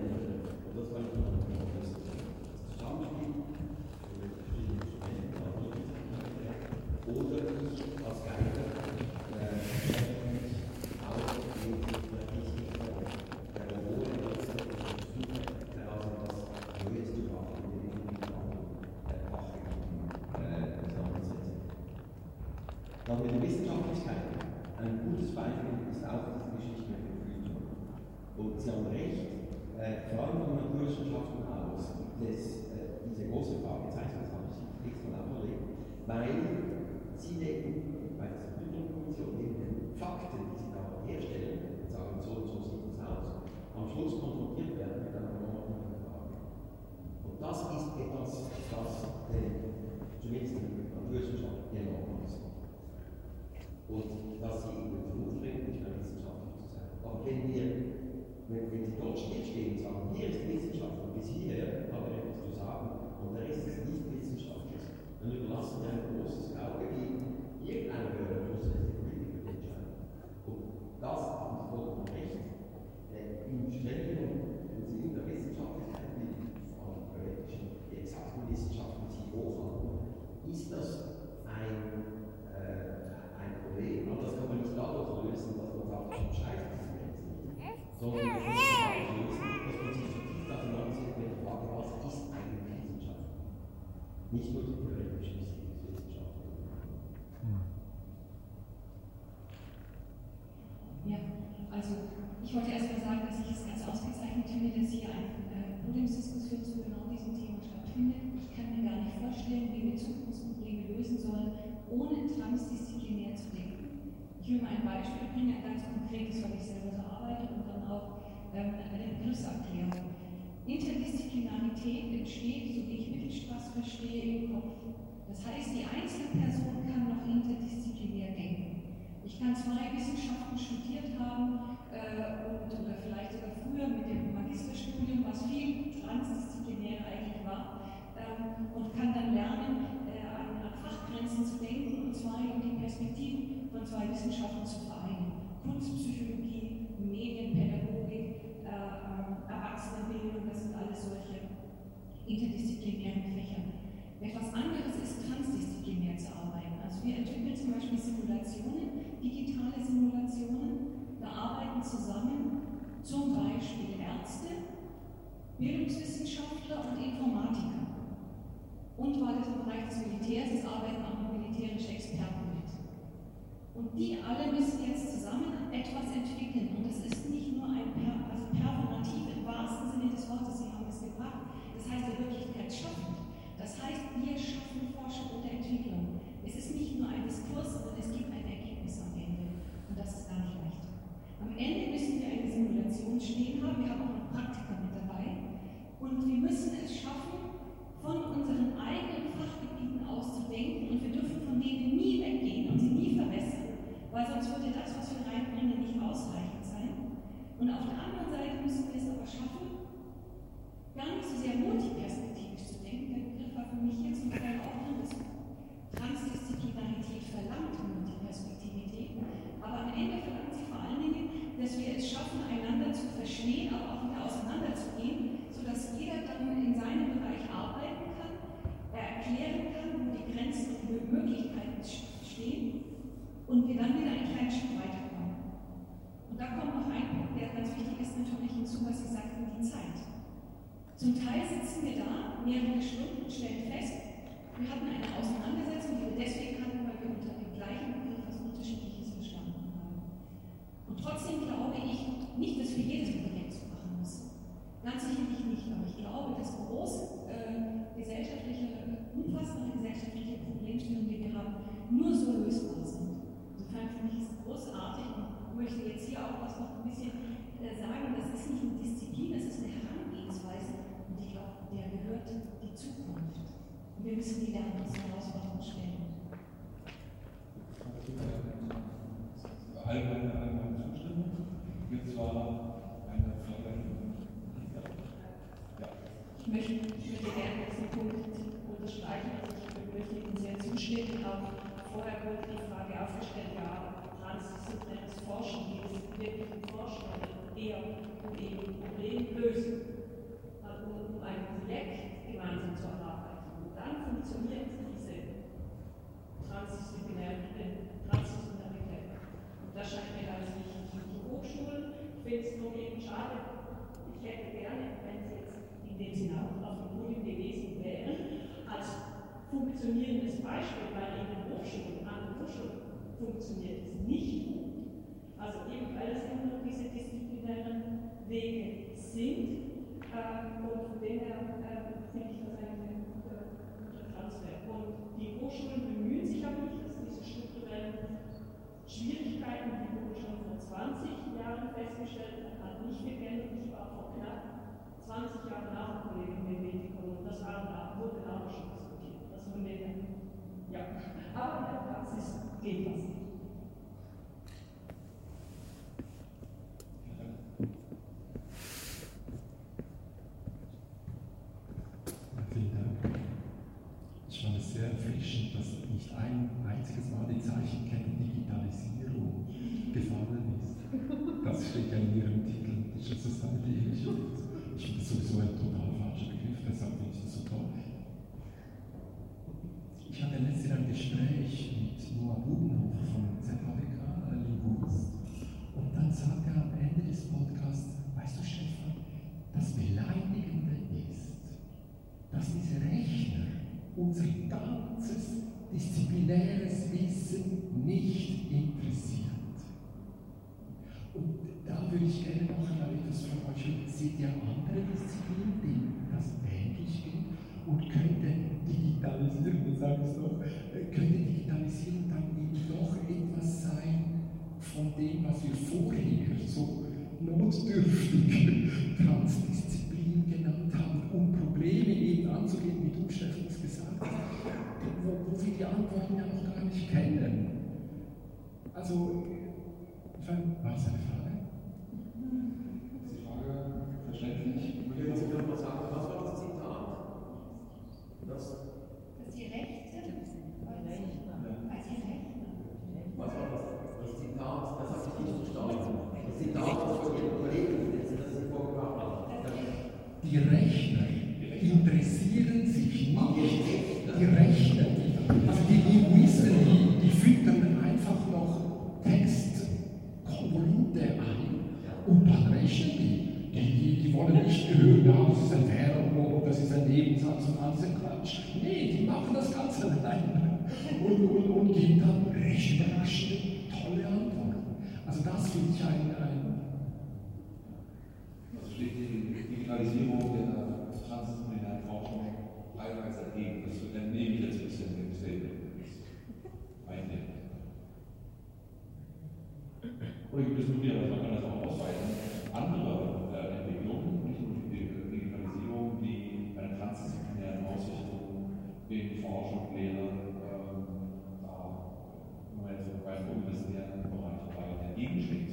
ich wollte erst mal sagen, dass ich es ganz ausgezeichnet finde, dass hier eine äh, Podiumsdiskussion zu genau diesem Thema stattfindet. Ich kann mir gar nicht vorstellen, wie wir Zukunftsprobleme lösen sollen, ohne transdisziplinär zu denken. Ich will mal ein Beispiel bringen, ein ganz konkretes, weil ich selber so arbeite und dann auch ähm, eine Begriffserklärung. Interdisziplinarität entsteht, so wie ich Mittelstraß verstehe, im Kopf. Das heißt, die Einzelperson kann noch interdisziplinär denken. Ich kann zwei Wissenschaften studiert haben äh, und, oder vielleicht sogar früher mit dem Magisterstudium, was viel transdisziplinär eigentlich war, ähm, und kann dann lernen, äh, an, an Fachgrenzen zu denken und zwar in die Perspektiven von zwei Wissenschaften zu vereinen. Kunstpsychologie, Medienpädagogik, äh, äh, Erwachsenenbildung, das sind alles solche interdisziplinären Fächer. Etwas anderes ist, transdisziplinär zu arbeiten. Also wir entwickeln zum Beispiel Simulationen, digitale Simulationen. Arbeiten zusammen zum Beispiel Ärzte, Bildungswissenschaftler und Informatiker. Und weil es im Bereich des Militärs ist, arbeiten auch militärische Experten mit. Und die alle müssen jetzt zusammen etwas entwickeln. Und das ist nicht nur ein per also performativ im wahrsten Sinne des Wortes, Sie haben es gebracht. Das heißt in Wirklichkeit schaffen. Das heißt, wir schaffen Forschung und Entwicklung. Es ist nicht nur ein Diskurs, sondern es gibt ein Ergebnis am Ende. Und das ist gar nicht leicht. Am Ende müssen wir eine Simulation stehen haben. Wir haben auch noch Praktiker mit dabei. Und wir müssen es schaffen, von unseren eigenen Fachgebieten auszudenken. Und wir dürfen von denen nie weggehen und sie nie verwässern, weil sonst würde das, was wir reinbringen, nicht ausreichend sein. Und auf der anderen Seite müssen wir es aber schaffen, gar nicht so sehr multiperspektivisch zu denken. Menschen weiterkommen. Und da kommt noch ein Punkt, der ganz wichtig ist natürlich hinzu, was Sie sagten, die Zeit. Zum Teil sitzen wir da mehrere Stunden und stellen fest, wir hatten eine Auseinandersetzung, die wir deswegen hatten, weil wir unter dem gleichen Begriff was Unterschiedliches verstanden haben. Und trotzdem glaube ich nicht, dass wir jedes Projekt so machen müssen. Ganz sicherlich nicht, aber ich glaube, dass große äh, gesellschaftliche, umfassende gesellschaftliche Problemstellungen, die wir haben, nur so lösbar sind. Insofern finde ich es großartig und möchte jetzt hier auch was noch ein bisschen äh, sagen, das ist nicht eine Disziplin, das ist eine Herangehensweise und ich glaube, der gehört die Zukunft. Und wir müssen die lernen, uns Herausforderungen stellen. Allgemeine, allgemeine Zustimmung. Es zwar eine Frage? Ja. Ich möchte, ich möchte gerne diesen Punkt unterstreichen. Also ich möchte Ihnen sehr zustimmen. Auch vorher wurde die Frage aufgestellt, ja, transdisziplinäres Forschen, geht es wirklich um Forschen oder eher um eben Problemlösen, also um ein Projekt gemeinsam zu erarbeiten. Und dann funktioniert diese transdisziplinäre Transdisziplinarität. Und das scheint mir ganz wichtig. Und die Hochschulen, ich finde es nur eben schade, ich hätte gerne, wenn sie jetzt in dem Sinne auch auf dem Podium gewesen wären, als funktionierendes Beispiel, weil in den Hochschulen, an den Hochschulen funktioniert es nicht gut. Also eben, weil es immer noch diese disziplinären Wege sind. Ähm, und von dem her äh, finde ich das eigentlich ein guter, guter Transfer. Und die Hochschulen bemühen sich auch nicht, dass diese strukturellen Schwierigkeiten, die wurden schon vor 20 Jahren festgestellt, hat nicht geändert. Ich war vor knapp 20 Jahren Nachkollegen mit Medikum und das wurde auch schon diskutiert. Das von ja. Aber in der Praxis geht das nicht. Vielen Dank. Ich fand es sehr erfrischend, dass nicht ein einziges Mal die Zeichenkette Digitalisierung gefallen ist. Das steht ja in Ihrem Titel, Digital Society Initiative. Ich finde das sowieso ein total falscher Begriff, deshalb finde ich das so toll. Ich hatte letztes Jahr ein Gespräch mit Noah Bubenhofer von ZHWK, Linguist, und dann sagt er am Ende des Podcasts, weißt du Stefan, das Beleidigende ist, dass diese Rechner unser ganzes disziplinäres Wissen nicht interessiert. Und da würde ich gerne noch einmal etwas von Seht ihr andere Disziplinen, denen das ähnlich geht? Und könnte Digitalisierung, ich sage es doch, äh, könnte Digitalisierung dann eben doch etwas sein von dem, was wir vorher so notdürftig Transdisziplin genannt haben, um Probleme eben anzugehen, wie du, Steffens, gesagt hast, wo, wo wir die Antworten ja noch gar nicht kennen. Also, war es eine Frage? Ist die Frage verständlich? Ich will jetzt noch mal sagen, was war das Zitat? Das, Dass die Rechte als die Rechte was war das? Das Zitat, das habe ich nicht verstanden. Das Zitat, das von Ihrem Kollegen, das Sie vorgebracht haben. Die Rechner interessieren sich nicht. Die Rechner, also die Linguisten, die, die füttern einfach noch Textkonvolute ein und dann rechnen die. Die, die, die wollen nicht hören, ja, das ist ein Verb oder das ist ein Nebensatz und alles ein Quatsch. Nee, die machen das ganz allein und, und, und geben dann recht überraschende, tolle Antworten. Also das finde ich ein, ein Also steht die Digitalisierung der transdisziplinären Forschung teilweise dagegen. Das entnehme ich jetzt ein bisschen dem Statement. Oder gibt es wieder, man kann das auch ausweiten, andere Forschung, Lehre, ähm, da, wenn man jetzt universitären Bereich da dagegen steht zum Beispiel.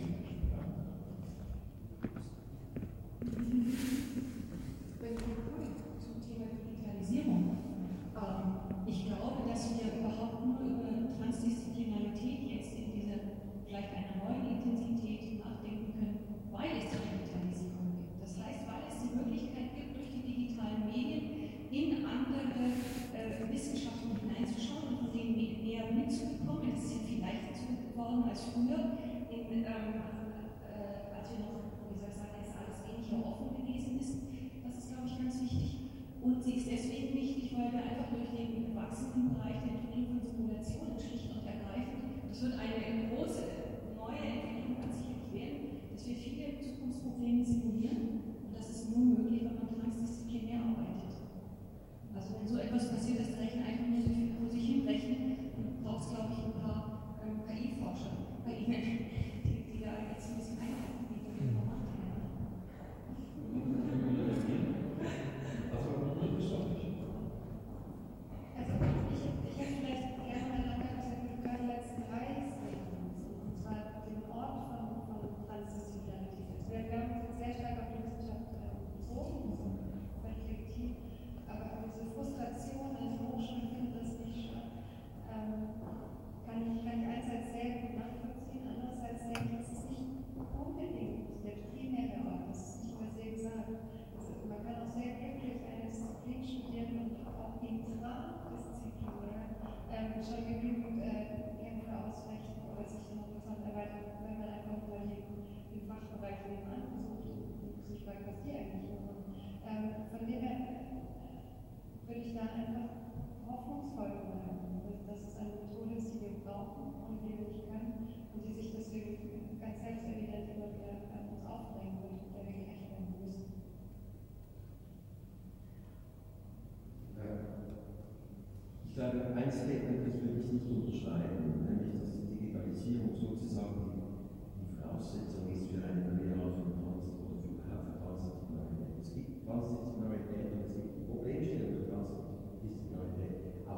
dann einfach hoffnungsvoll bleiben, dass es eine Methode ist, die wir brauchen und die wir nicht können und die sich deswegen ganz selbsterwidernd immer wieder an uns aufbringen wird und der wir gerecht werden müssen. Ich glaube, ein Statement, das würde ich nicht unterschreiben, nämlich dass die Digitalisierung sozusagen die Voraussetzung ist für eine neue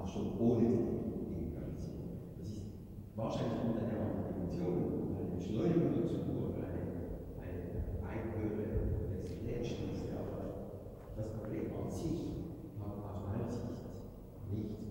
auch schon ohne den Geist. Das ist wahrscheinlich unter der Definition, unter der Entschleunigung der Spur, eine, eine Einhöhe des Menschen das Problem an sich, hat aus meiner Sicht nichts.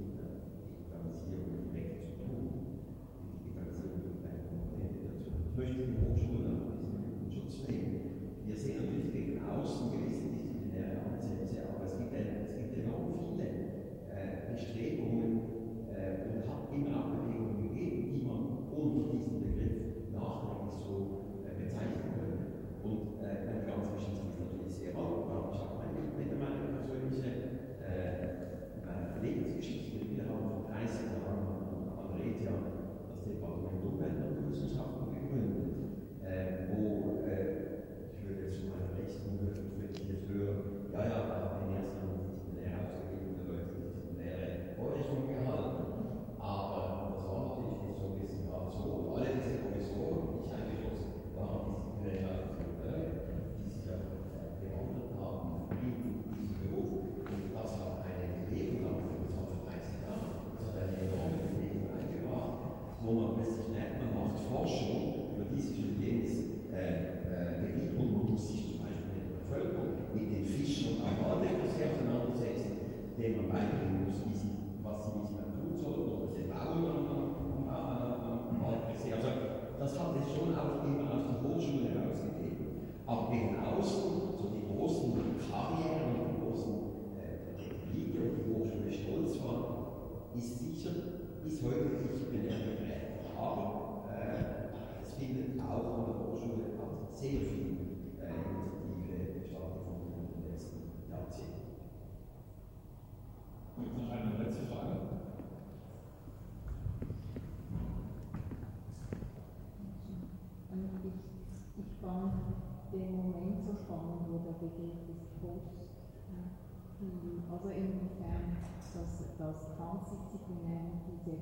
Also inwiefern das, das transdisziplinäre und diese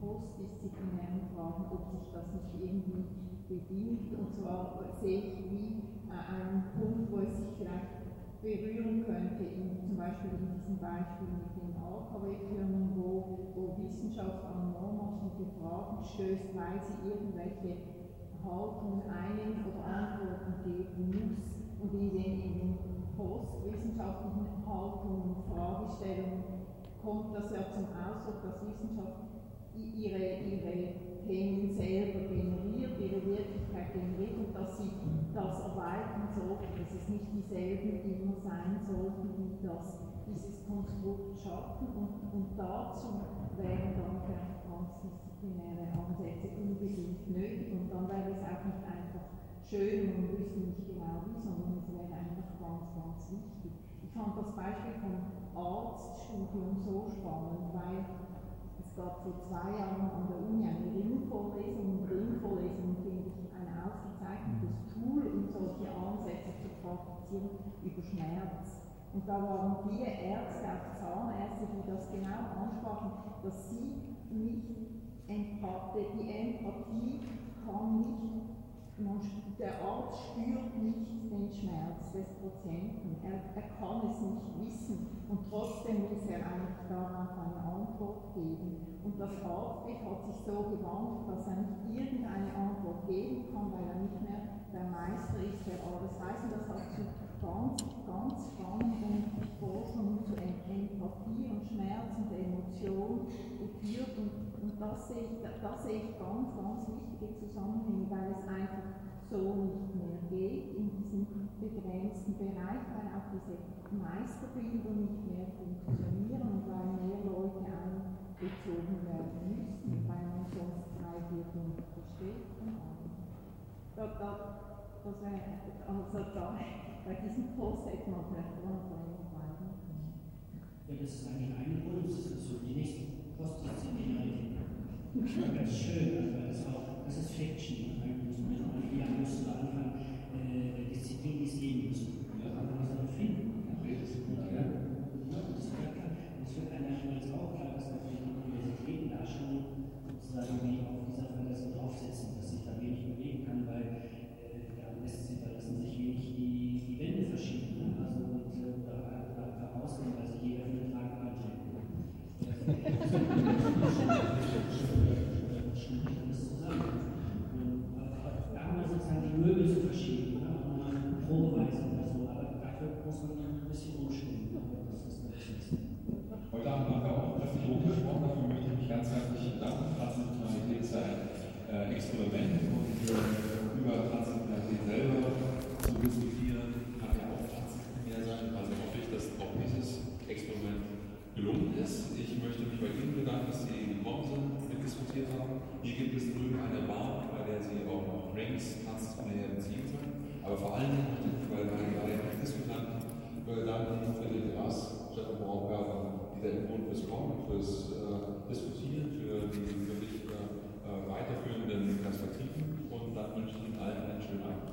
postdisziplinären Fragen, ob sich das nicht irgendwie bedient. Und zwar sehe ich wie äh, einen Punkt, wo es sich vielleicht berühren könnte, in, zum Beispiel in diesem Beispiel mit den AKW-Firmen, wo, wo Wissenschaft an normative Fragen stößt, weil sie irgendwelche Haltungen einen oder Antworten geben muss und in den, in postwissenschaftlichen Haltungen und Fragestellungen kommt das ja zum Ausdruck, dass Wissenschaft ihre, ihre Themen selber generiert, ihre Wirklichkeit generiert und dass sie das erweitern sollten, dass es nicht dieselben immer sein sollten, die das, dieses Konstrukt schaffen. Und, und dazu wären dann transdisziplinäre Ansätze unbedingt nötig und dann wäre es auch nicht einfach schön und wüsste nicht genau wie, sondern fand das Beispiel vom Arztstudium so spannend, weil es gab vor zwei Jahren an der Uni eine Ringvorlesung. Und Ringvorlesung finde ich ein ausgezeichnetes Tool, um solche Ansätze zu praktizieren über Schmerz. Und da waren viele Ärzte, auch Zahnärzte, die das genau ansprachen, dass sie nicht Empathie, die Empathie kann nicht, man, der Arzt spürt nicht den Schmerz des Patienten, er, er kann es nicht wissen und trotzdem muss er eigentlich darauf eine Antwort geben. Und das Arztbild hat sich so gewandelt, dass er nicht irgendeine Antwort geben kann, weil er nicht mehr der Meister ist, der alles weiß. Und das hat zu ganz, ganz spannenden Forschungen zu Empathie und Schmerz und Emotion geführt. Und, und das, sehe ich, das sehe ich ganz, ganz wichtige Zusammenhänge, weil es einfach so nicht mehr geht in diesem begrenzten Bereich, weil auch diese Meisterbilder nicht mehr funktionieren und weil mehr Leute einbezogen werden müssen, weil man sonst drei Viertel nicht versteht. Da, da, das wäre, also da, bei diesem Post hätte man vielleicht noch eine bleiben können. Ja, das ist eigentlich eine Grunddiskussion. Die nächste Postdisziplinarität. Ganz schön, weil das auch, das Fiction. Eigentlich müssen wir mal wieder müssen wir anfangen, äh, Disziplin, die es geben müssen. Ja, aber wir sollen finden. Ja, ist ja. Das ist wird einem jetzt auch klar, dass natürlich die Universitäten da schon sozusagen wie auf dieser Fantasie draufsetzen, dass sich da wenig bewegen kann, weil äh, ja, lässt sich, da lassen sich wenig die, die Wände verschieben. Ne? Also und äh, da, da, da rausgehen, weil sich jeder für eine Tragweite da haben wir sozusagen die Möbel zu verschieben, ne? auch mal eine Probeweise oder so, aber dafür muss man dann ein bisschen umstimmen. Aber das ist natürlich Heute Abend haben wir auch kräftig hochgesprochen, dafür möchte ich mich ganz herzlich bedanken. Transnationalität ist ein äh, Experiment und äh, über Transnationalität selber zu diskutieren, kann ja auch transdisziplinär sein. Also hoffe ich, dass auch dieses Experiment gelungen ist. Ich möchte mich bei Ihnen bedanken, dass Sie gekommen sind, mitdiskutiert haben. Hier gibt es drüben eine Bar, bei der Sie auch noch Drinks transdisziplinär beziehen können. Aber vor allen Dingen möchte ich bei meinen beiden Diskutanten bedanken, Friedrich Rass, Stefan Braunberger, dieser Grund fürs Kommen, fürs weiterführenden Perspektiven und dann wünsche ich Ihnen allen einen schönen Abend.